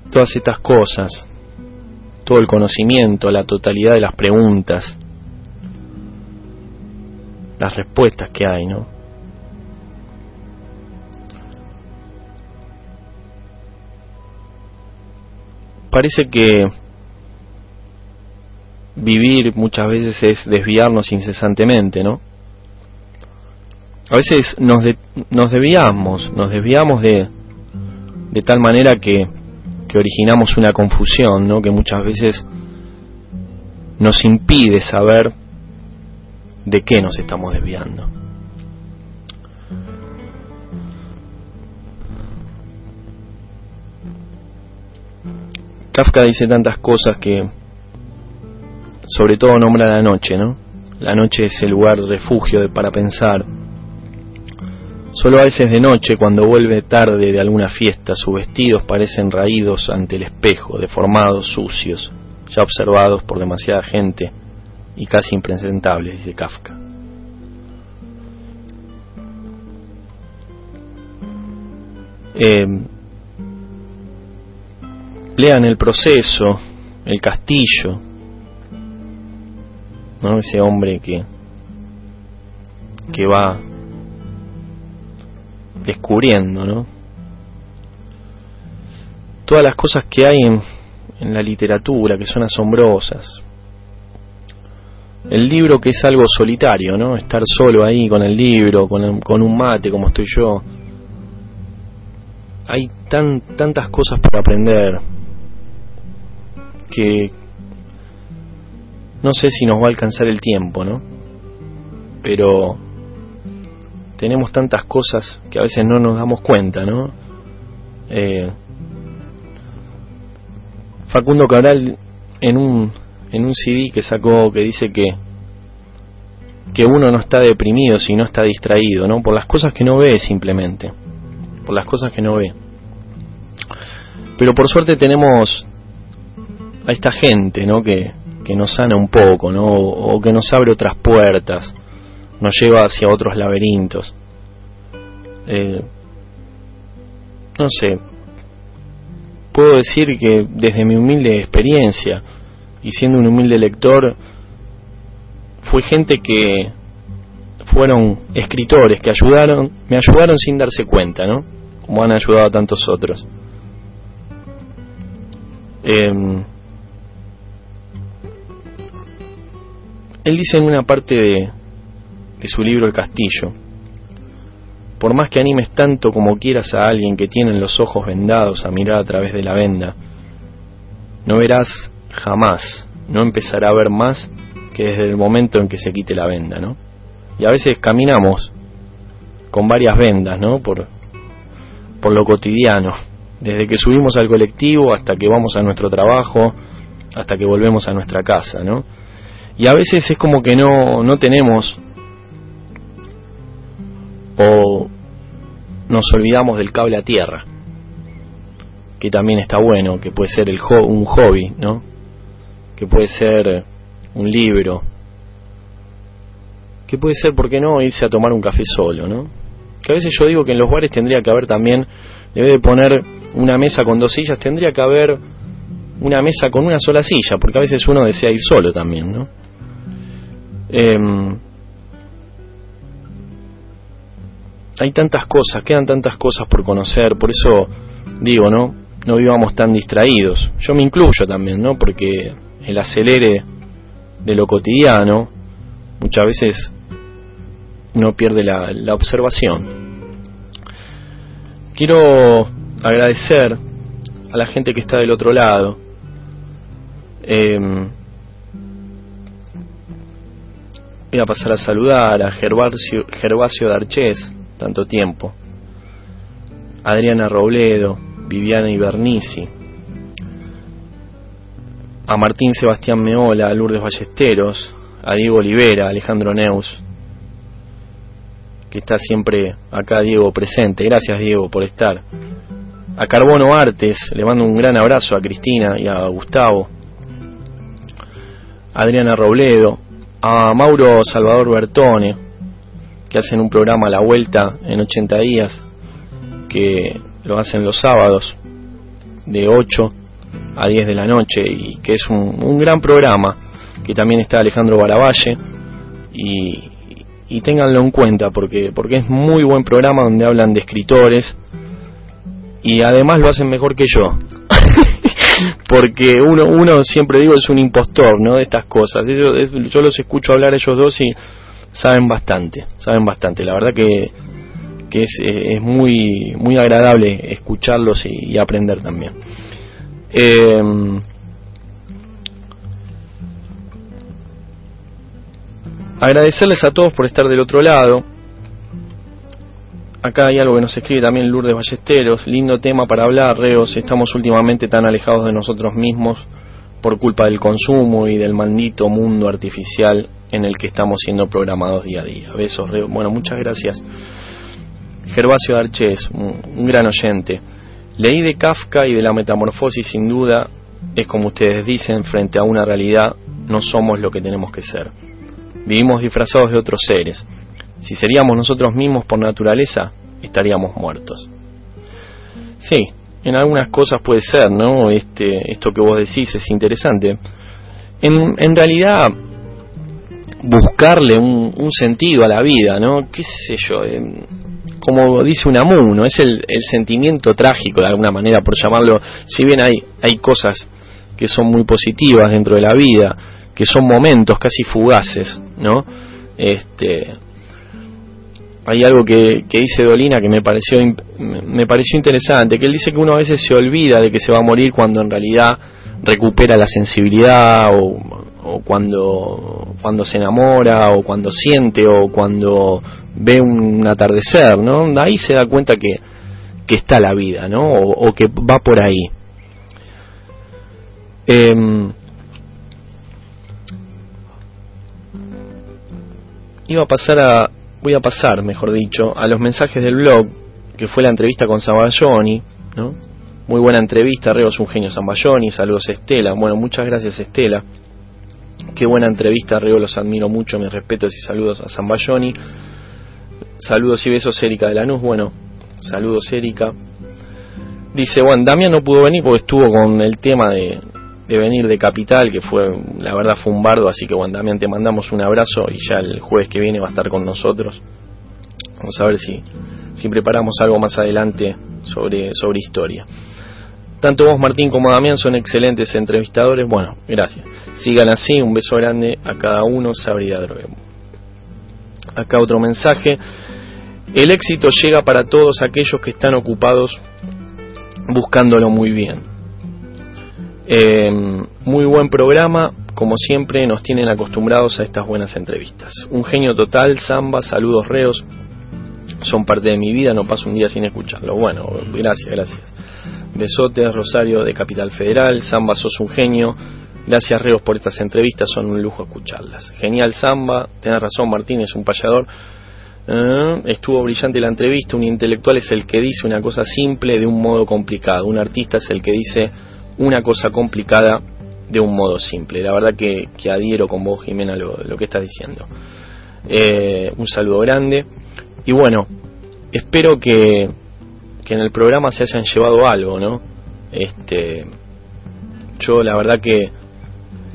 Todas estas cosas, todo el conocimiento, la totalidad de las preguntas, las respuestas que hay, ¿no? Parece que vivir muchas veces es desviarnos incesantemente, ¿no? A veces nos, nos desviamos, nos desviamos de, de tal manera que, que originamos una confusión, ¿no? Que muchas veces nos impide saber de qué nos estamos desviando. Kafka dice tantas cosas que sobre todo nombra la noche, ¿no? La noche es el lugar refugio para pensar. Solo a veces de noche, cuando vuelve tarde de alguna fiesta, sus vestidos parecen raídos ante el espejo, deformados, sucios, ya observados por demasiada gente y casi impresentables, dice Kafka. Eh, lean el proceso, el castillo, ¿no? ese hombre que, que va descubriendo, ¿no? Todas las cosas que hay en, en la literatura que son asombrosas. El libro que es algo solitario, ¿no? Estar solo ahí con el libro, con, con un mate como estoy yo. Hay tan, tantas cosas por aprender que no sé si nos va a alcanzar el tiempo, ¿no? Pero tenemos tantas cosas que a veces no nos damos cuenta, ¿no? Eh, Facundo Cabral en un en un CD que sacó que dice que que uno no está deprimido si no está distraído, ¿no? Por las cosas que no ve simplemente, por las cosas que no ve. Pero por suerte tenemos a esta gente, ¿no? Que, que nos sana un poco, ¿no? O, que nos abre otras puertas, nos lleva hacia otros laberintos. Eh, no sé, puedo decir que desde mi humilde experiencia y siendo un humilde lector, fue gente que fueron escritores que ayudaron, me ayudaron sin darse cuenta, ¿no? Como han ayudado a tantos otros. Eh, Él dice en una parte de, de su libro El Castillo, por más que animes tanto como quieras a alguien que tiene los ojos vendados a mirar a través de la venda, no verás jamás, no empezará a ver más que desde el momento en que se quite la venda, ¿no? Y a veces caminamos con varias vendas, ¿no? Por, por lo cotidiano, desde que subimos al colectivo hasta que vamos a nuestro trabajo, hasta que volvemos a nuestra casa, ¿no? Y a veces es como que no, no tenemos o nos olvidamos del cable a tierra, que también está bueno, que puede ser el un hobby, ¿no? Que puede ser un libro, que puede ser, ¿por qué no?, irse a tomar un café solo, ¿no? Que a veces yo digo que en los bares tendría que haber también, debe de poner una mesa con dos sillas, tendría que haber una mesa con una sola silla, porque a veces uno desea ir solo también, ¿no? Eh, hay tantas cosas, quedan tantas cosas por conocer, por eso digo, ¿no? No vivamos tan distraídos. Yo me incluyo también, ¿no? Porque el acelere de lo cotidiano muchas veces no pierde la, la observación. Quiero agradecer a la gente que está del otro lado. Eh, voy a pasar a saludar a Gervasio, Gervasio Darchés, tanto tiempo. Adriana Robledo, Viviana Ibernici, a Martín Sebastián Meola, a Lourdes Ballesteros, a Diego Olivera, a Alejandro Neus, que está siempre acá Diego presente. Gracias Diego por estar. A Carbono Artes, le mando un gran abrazo a Cristina y a Gustavo. A Adriana Robledo, a Mauro Salvador Bertone, que hacen un programa la vuelta en 80 días, que lo hacen los sábados de 8 a 10 de la noche y que es un, un gran programa, que también está Alejandro Baravalle y, y ténganlo en cuenta porque, porque es muy buen programa donde hablan de escritores y además lo hacen mejor que yo. porque uno, uno siempre digo es un impostor, ¿no? De estas cosas. Yo, yo los escucho hablar a ellos dos y saben bastante, saben bastante. La verdad que, que es, es muy, muy agradable escucharlos y, y aprender también. Eh, agradecerles a todos por estar del otro lado. Acá hay algo que nos escribe también Lourdes Ballesteros. Lindo tema para hablar, Reos. Estamos últimamente tan alejados de nosotros mismos por culpa del consumo y del maldito mundo artificial en el que estamos siendo programados día a día. Besos, Reos. Bueno, muchas gracias. Gervasio Arches, un gran oyente. Leí de Kafka y de la metamorfosis, sin duda, es como ustedes dicen, frente a una realidad, no somos lo que tenemos que ser. Vivimos disfrazados de otros seres. Si seríamos nosotros mismos por naturaleza, estaríamos muertos. Sí, en algunas cosas puede ser, ¿no? Este, esto que vos decís es interesante. En, en realidad, buscarle un, un, sentido a la vida, ¿no? ¿Qué sé yo? Como dice Unamu, ¿no? Es el, el, sentimiento trágico, de alguna manera, por llamarlo. Si bien hay, hay cosas que son muy positivas dentro de la vida, que son momentos casi fugaces, ¿no? Este, hay algo que, que dice Dolina que me pareció me pareció interesante, que él dice que uno a veces se olvida de que se va a morir cuando en realidad recupera la sensibilidad o, o cuando cuando se enamora o cuando siente o cuando ve un atardecer, ¿no? Ahí se da cuenta que, que está la vida, ¿no? O, que va por ahí. Eh, iba a pasar a voy a pasar, mejor dicho, a los mensajes del blog, que fue la entrevista con Zamballoni, ¿no? Muy buena entrevista, Reo es un genio Zamballoni, saludos Estela, bueno, muchas gracias Estela. Qué buena entrevista, Reo, los admiro mucho, mis respetos y saludos a Zamballoni. Saludos y besos Erika de Lanús, bueno, saludos Erika. Dice, bueno, Damián no pudo venir porque estuvo con el tema de, de venir de Capital, que fue, la verdad fue un bardo, así que bueno, también te mandamos un abrazo y ya el jueves que viene va a estar con nosotros. Vamos a ver si, si preparamos algo más adelante sobre, sobre historia. Tanto vos, Martín, como Damián son excelentes entrevistadores. Bueno, gracias. Sigan así, un beso grande a cada uno, Droguemo. Acá otro mensaje. El éxito llega para todos aquellos que están ocupados buscándolo muy bien eh, muy buen programa, como siempre nos tienen acostumbrados a estas buenas entrevistas. Un genio total, Samba, saludos reos, son parte de mi vida, no paso un día sin escucharlo. Bueno, gracias, gracias. Besotes, Rosario de Capital Federal, Samba, sos un genio. Gracias, Reos, por estas entrevistas, son un lujo escucharlas. Genial, Samba, tenés razón, Martín, es un payador. Eh, estuvo brillante la entrevista. Un intelectual es el que dice una cosa simple de un modo complicado. Un artista es el que dice una cosa complicada de un modo simple. La verdad que, que adhiero con vos, Jimena, lo, lo que estás diciendo. Eh, un saludo grande. Y bueno, espero que, que en el programa se hayan llevado algo, ¿no? Este, yo la verdad que,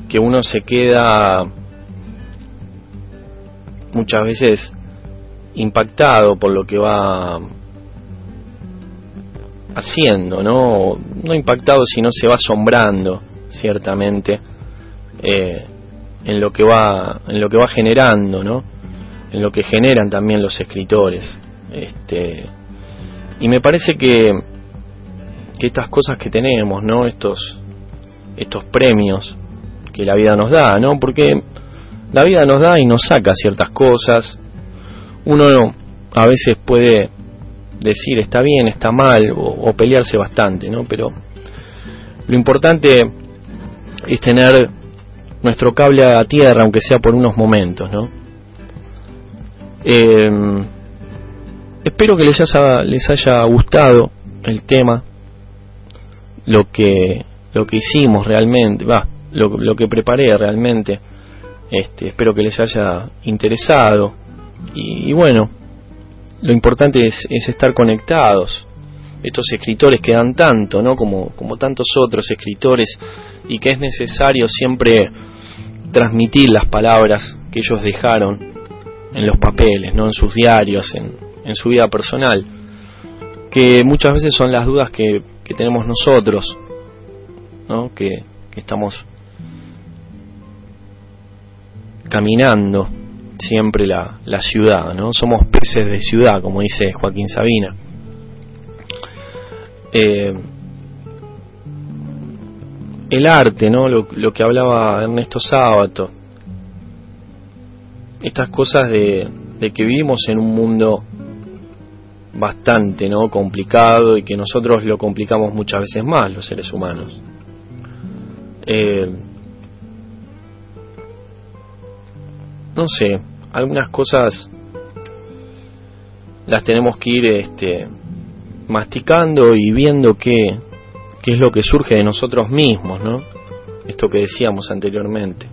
que uno se queda muchas veces impactado por lo que va haciendo, ¿no? No impactado, sino se va asombrando, ciertamente, eh, en lo que va, en lo que va generando, ¿no? En lo que generan también los escritores. Este, y me parece que, que estas cosas que tenemos, ¿no? Estos, estos premios que la vida nos da, ¿no? Porque la vida nos da y nos saca ciertas cosas. Uno a veces puede decir está bien, está mal o, pelearse bastante, ¿no? Pero lo importante es tener nuestro cable a tierra, aunque sea por unos momentos, ¿no? Eh, espero que les haya, les haya gustado el tema, lo que lo que hicimos realmente, va, lo, lo que preparé realmente. Este, espero que les haya interesado y, bueno, lo importante es, es, estar conectados. Estos escritores que dan tanto, ¿no? Como, como tantos otros escritores, y que es necesario siempre transmitir las palabras que ellos dejaron en los papeles, ¿no? En sus diarios, en, en su vida personal, que muchas veces son las dudas que, que tenemos nosotros, ¿no? Que, estamos caminando siempre la, la ciudad, ¿no? Somos peces de ciudad, como dice Joaquín Sabina. Eh, el arte, ¿no? Lo, lo, que hablaba Ernesto Sábato. Estas cosas de, de, que vivimos en un mundo bastante, ¿no? Complicado y que nosotros lo complicamos muchas veces más, los seres humanos. Eh, no sé, algunas cosas las tenemos que ir este, masticando y viendo qué, qué es lo que surge de nosotros mismos, ¿no? Esto que decíamos anteriormente.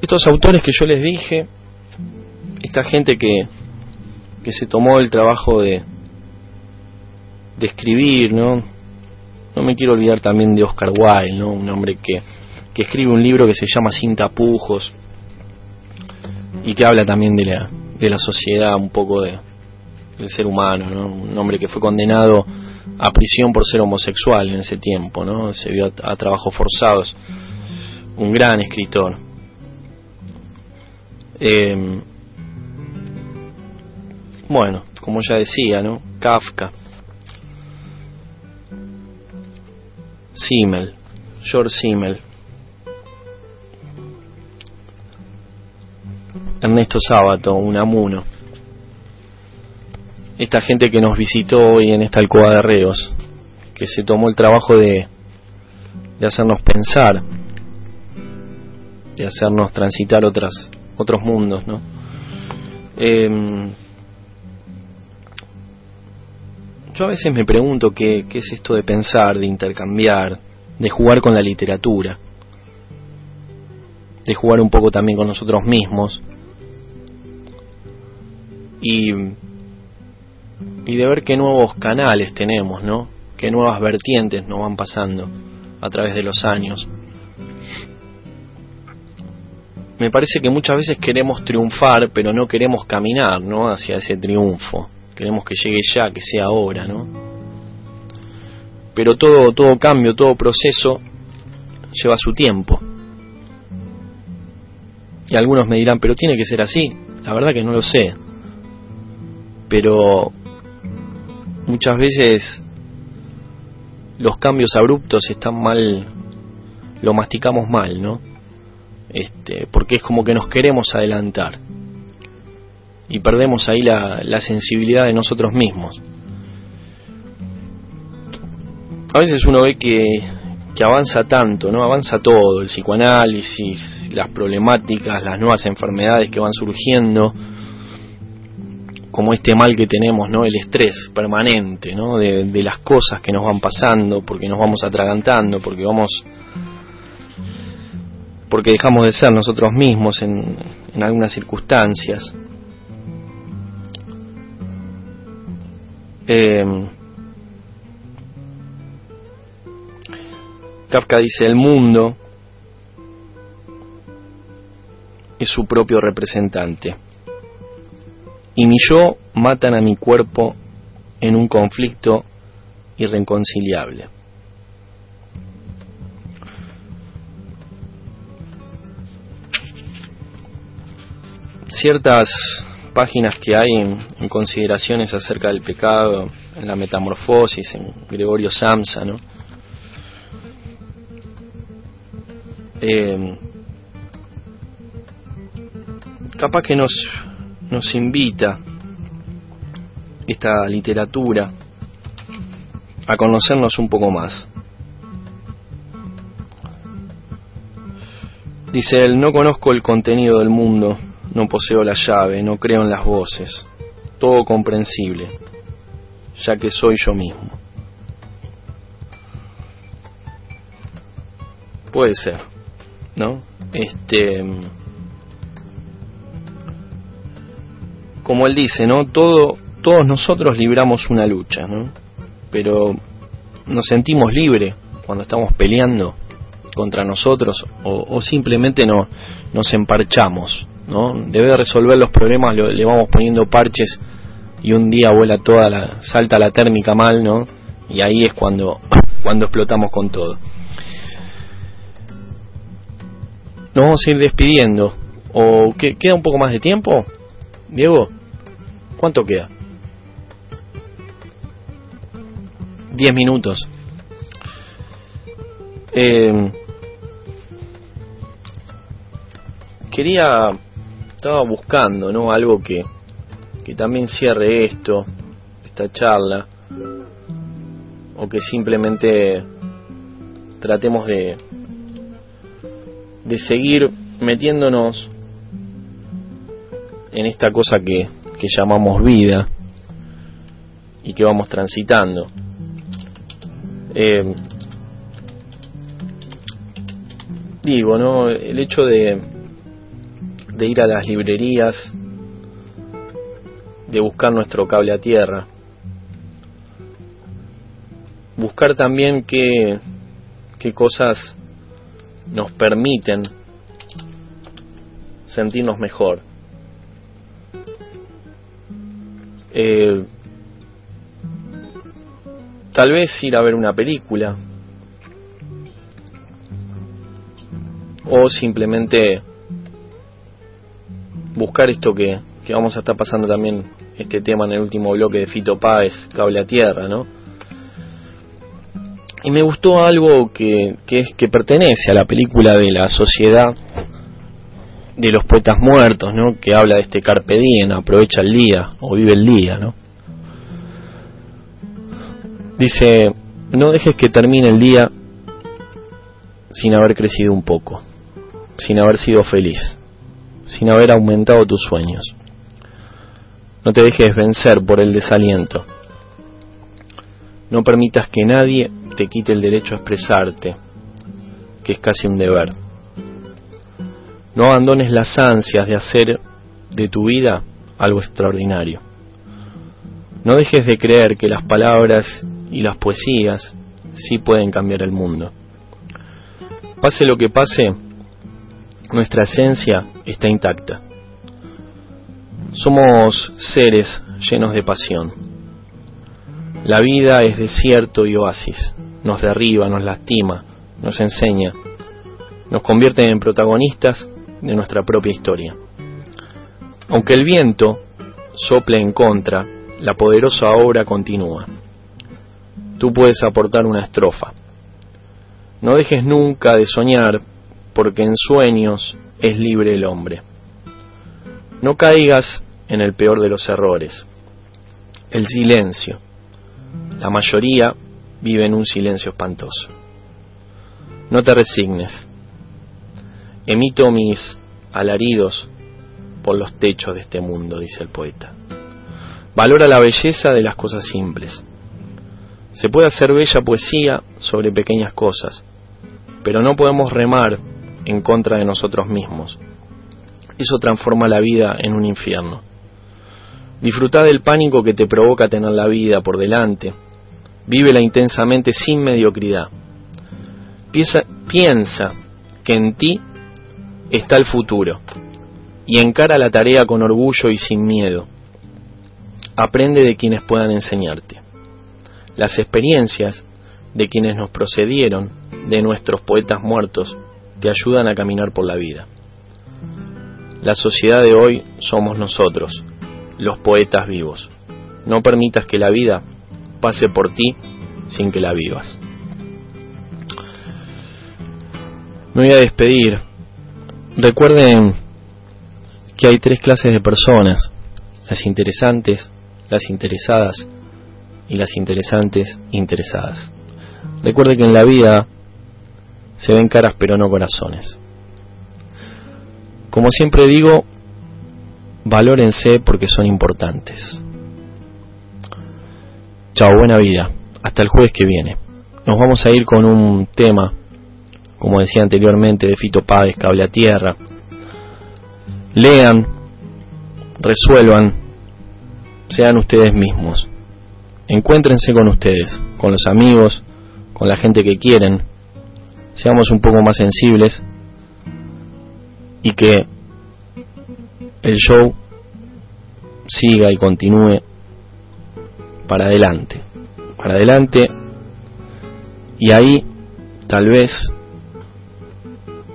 Estos autores que yo les dije, esta gente que, que se tomó el trabajo de, de escribir, ¿no? No me quiero olvidar también de Oscar Wilde, ¿no? Un hombre que, que escribe un libro que se llama Sin tapujos y que habla también de la, de la sociedad, un poco de, del ser humano, ¿no? Un hombre que fue condenado a prisión por ser homosexual en ese tiempo, ¿no? Se vio a, a trabajos forzados. Un gran escritor. Eh, bueno, como ya decía, ¿no? Kafka. Simmel, George Simmel. Ernesto Sábato, Unamuno. Esta gente que nos visitó hoy en esta alcoba de reos, que se tomó el trabajo de, de hacernos pensar, de hacernos transitar otras, otros mundos, ¿no? Eh, yo a veces me pregunto qué, qué es esto de pensar, de intercambiar, de jugar con la literatura, de jugar un poco también con nosotros mismos y, y de ver qué nuevos canales tenemos, ¿no? Qué nuevas vertientes nos van pasando a través de los años. Me parece que muchas veces queremos triunfar, pero no queremos caminar, ¿no? Hacia ese triunfo. Queremos que llegue ya, que sea ahora, ¿no? Pero todo, todo cambio, todo proceso lleva su tiempo. Y algunos me dirán, pero tiene que ser así. La verdad que no lo sé pero muchas veces los cambios abruptos están mal, lo masticamos mal, ¿no? Este, porque es como que nos queremos adelantar y perdemos ahí la, la sensibilidad de nosotros mismos. a veces uno ve que, que avanza tanto, ¿no? Avanza todo, el psicoanálisis, las problemáticas, las nuevas enfermedades que van surgiendo, como este mal que tenemos, ¿no? El estrés permanente, ¿no? De, de las cosas que nos van pasando, porque nos vamos atragantando, porque vamos porque dejamos de ser nosotros mismos en, en algunas circunstancias. Eh, Kafka dice, el mundo es su propio representante. Y mi yo matan a mi cuerpo en un conflicto irreconciliable. Ciertas páginas que hay en, consideraciones acerca del pecado, en la metamorfosis, en Gregorio Samsa, ¿no? Eh, capaz que nos, nos invita esta literatura a conocernos un poco más. Dice él, no conozco el contenido del mundo, no poseo la llave, no creo en las voces, todo comprensible, ya que soy yo mismo. Puede ser, ¿no? Este como él dice, ¿no? Todo todos nosotros libramos una lucha, ¿no? Pero nos sentimos libres cuando estamos peleando contra nosotros o, o simplemente no, nos emparchamos, ¿no? Debe resolver los problemas, le vamos poniendo parches y un día vuela toda la, salta la térmica mal, ¿no? Y ahí es cuando, cuando explotamos con todo. Nos vamos a ir despidiendo. ¿O que, queda un poco más de tiempo? Diego, ¿cuánto queda? Diez minutos. Eh, quería estaba buscando no algo que que también cierre esto esta charla o que simplemente tratemos de de seguir metiéndonos en esta cosa que, que llamamos vida y que vamos transitando. Eh, digo no el hecho de de ir a las librerías, de buscar nuestro cable a tierra, buscar también qué, qué cosas nos permiten sentirnos mejor. Eh, tal vez ir a ver una película o simplemente buscar esto que, que vamos a estar pasando también este tema en el último bloque de Fito Páez, Cable a Tierra, ¿no? Y me gustó algo que, que, es, que pertenece a la película de la sociedad de los poetas muertos, ¿no? Que habla de este carpe diem, aprovecha el día o vive el día, ¿no? Dice, no dejes que termine el día sin haber crecido un poco, sin haber sido feliz sin haber aumentado tus sueños. No te dejes vencer por el desaliento. No permitas que nadie te quite el derecho a expresarte, que es casi un deber. No abandones las ansias de hacer de tu vida algo extraordinario. No dejes de creer que las palabras y las poesías sí pueden cambiar el mundo. Pase lo que pase, nuestra esencia está intacta. Somos seres llenos de pasión. La vida es desierto y oasis. Nos derriba, nos lastima, nos enseña, nos convierte en protagonistas de nuestra propia historia. Aunque el viento sople en contra, la poderosa obra continúa. Tú puedes aportar una estrofa. No dejes nunca de soñar porque en sueños es libre el hombre. No caigas en el peor de los errores, el silencio. La mayoría vive en un silencio espantoso. No te resignes. Emito mis alaridos por los techos de este mundo, dice el poeta. Valora la belleza de las cosas simples. Se puede hacer bella poesía sobre pequeñas cosas, pero no podemos remar en contra de nosotros mismos. Eso transforma la vida en un infierno. Disfruta del pánico que te provoca tener la vida por delante. Vívela intensamente sin mediocridad. Piensa, piensa que en ti está el futuro y encara la tarea con orgullo y sin miedo. Aprende de quienes puedan enseñarte. Las experiencias de quienes nos procedieron, de nuestros poetas muertos, te ayudan a caminar por la vida. La sociedad de hoy somos nosotros, los poetas vivos. No permitas que la vida pase por ti sin que la vivas. Me voy a despedir. Recuerden que hay tres clases de personas, las interesantes, las interesadas y las interesantes interesadas. Recuerden que en la vida se ven caras pero no corazones. Como siempre digo, valórense porque son importantes. Chao, buena vida. Hasta el jueves que viene. Nos vamos a ir con un tema, como decía anteriormente, de Fito Páez, Cable a Tierra. Lean, resuelvan, sean ustedes mismos. Encuéntrense con ustedes, con los amigos, con la gente que quieren. Seamos un poco más sensibles y que el show siga y continúe para adelante, para adelante y ahí tal vez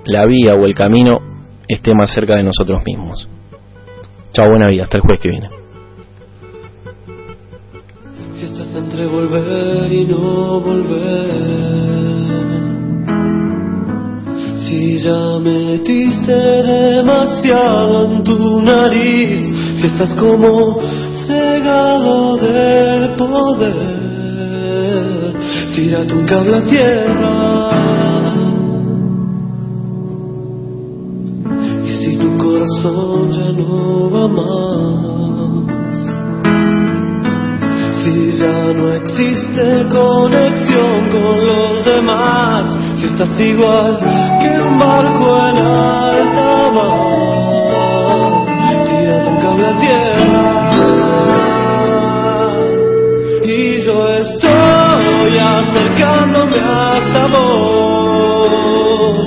la vía o el camino esté más cerca de nosotros mismos. Chao, buena vida, hasta el jueves que viene. Si estás entre volver y no volver si ya metiste demasiado en tu nariz, si estás como cegado de poder, tírate un cable a tierra. Y si tu corazón ya no va más, si ya no existe conexión con los demás, si estás igual un barco en alta mar, tiras un cable tierra. Y yo estoy acercándome hasta vos,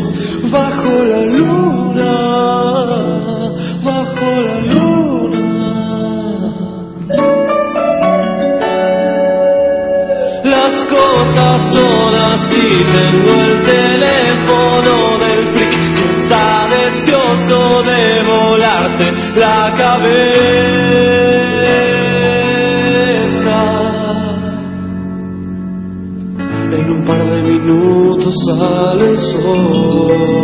bajo la luna, bajo la luna. Las cosas son así, tengo el teléfono la cabeza. En un par de minutos sale el sol.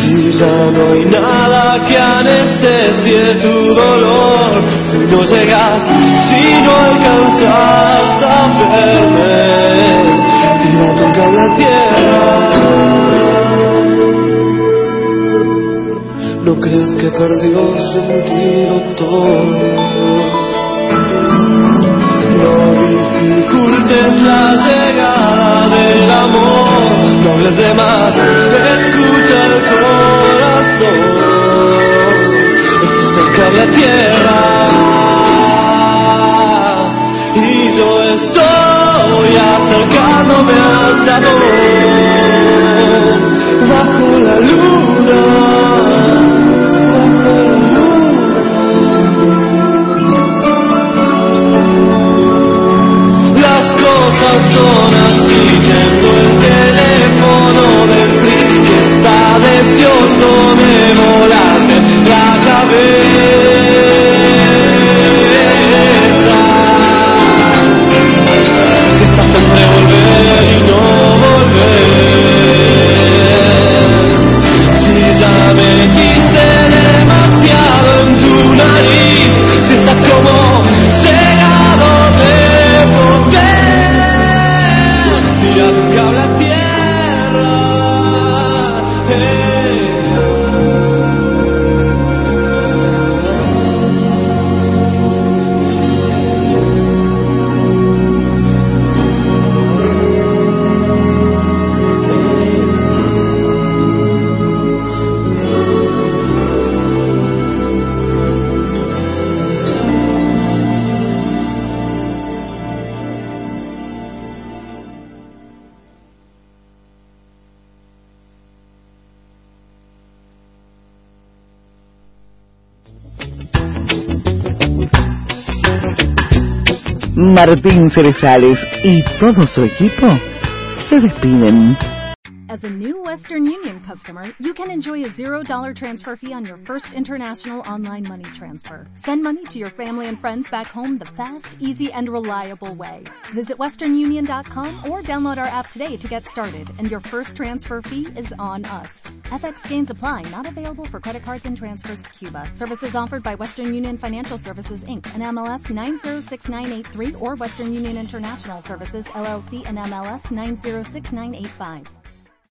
Si ya no hay nada que anestesie tu dolor, si no llegas, si no alcanzas a verme, tira tu a tierra. No crees que perdió sentido todo. No dificultes la llegada del amor, no hables de más, escucha el corazón. Esto es cable a tierra y yo estoy acercándome hasta vos, bajo la luna, volver y no volver, Martín Cerezales y todo su equipo se despiden. As a new Western Union customer, you can enjoy a $0 transfer fee on your first international online money transfer. Send money to your family and friends back home the fast, easy, and reliable way. Visit westernunion.com or download our app today to get started, and your first transfer fee is on us. FX gains apply, not available for credit cards and transfers to Cuba. Services offered by Western Union Financial Services Inc. and MLS 906983 or Western Union International Services LLC and MLS 906985.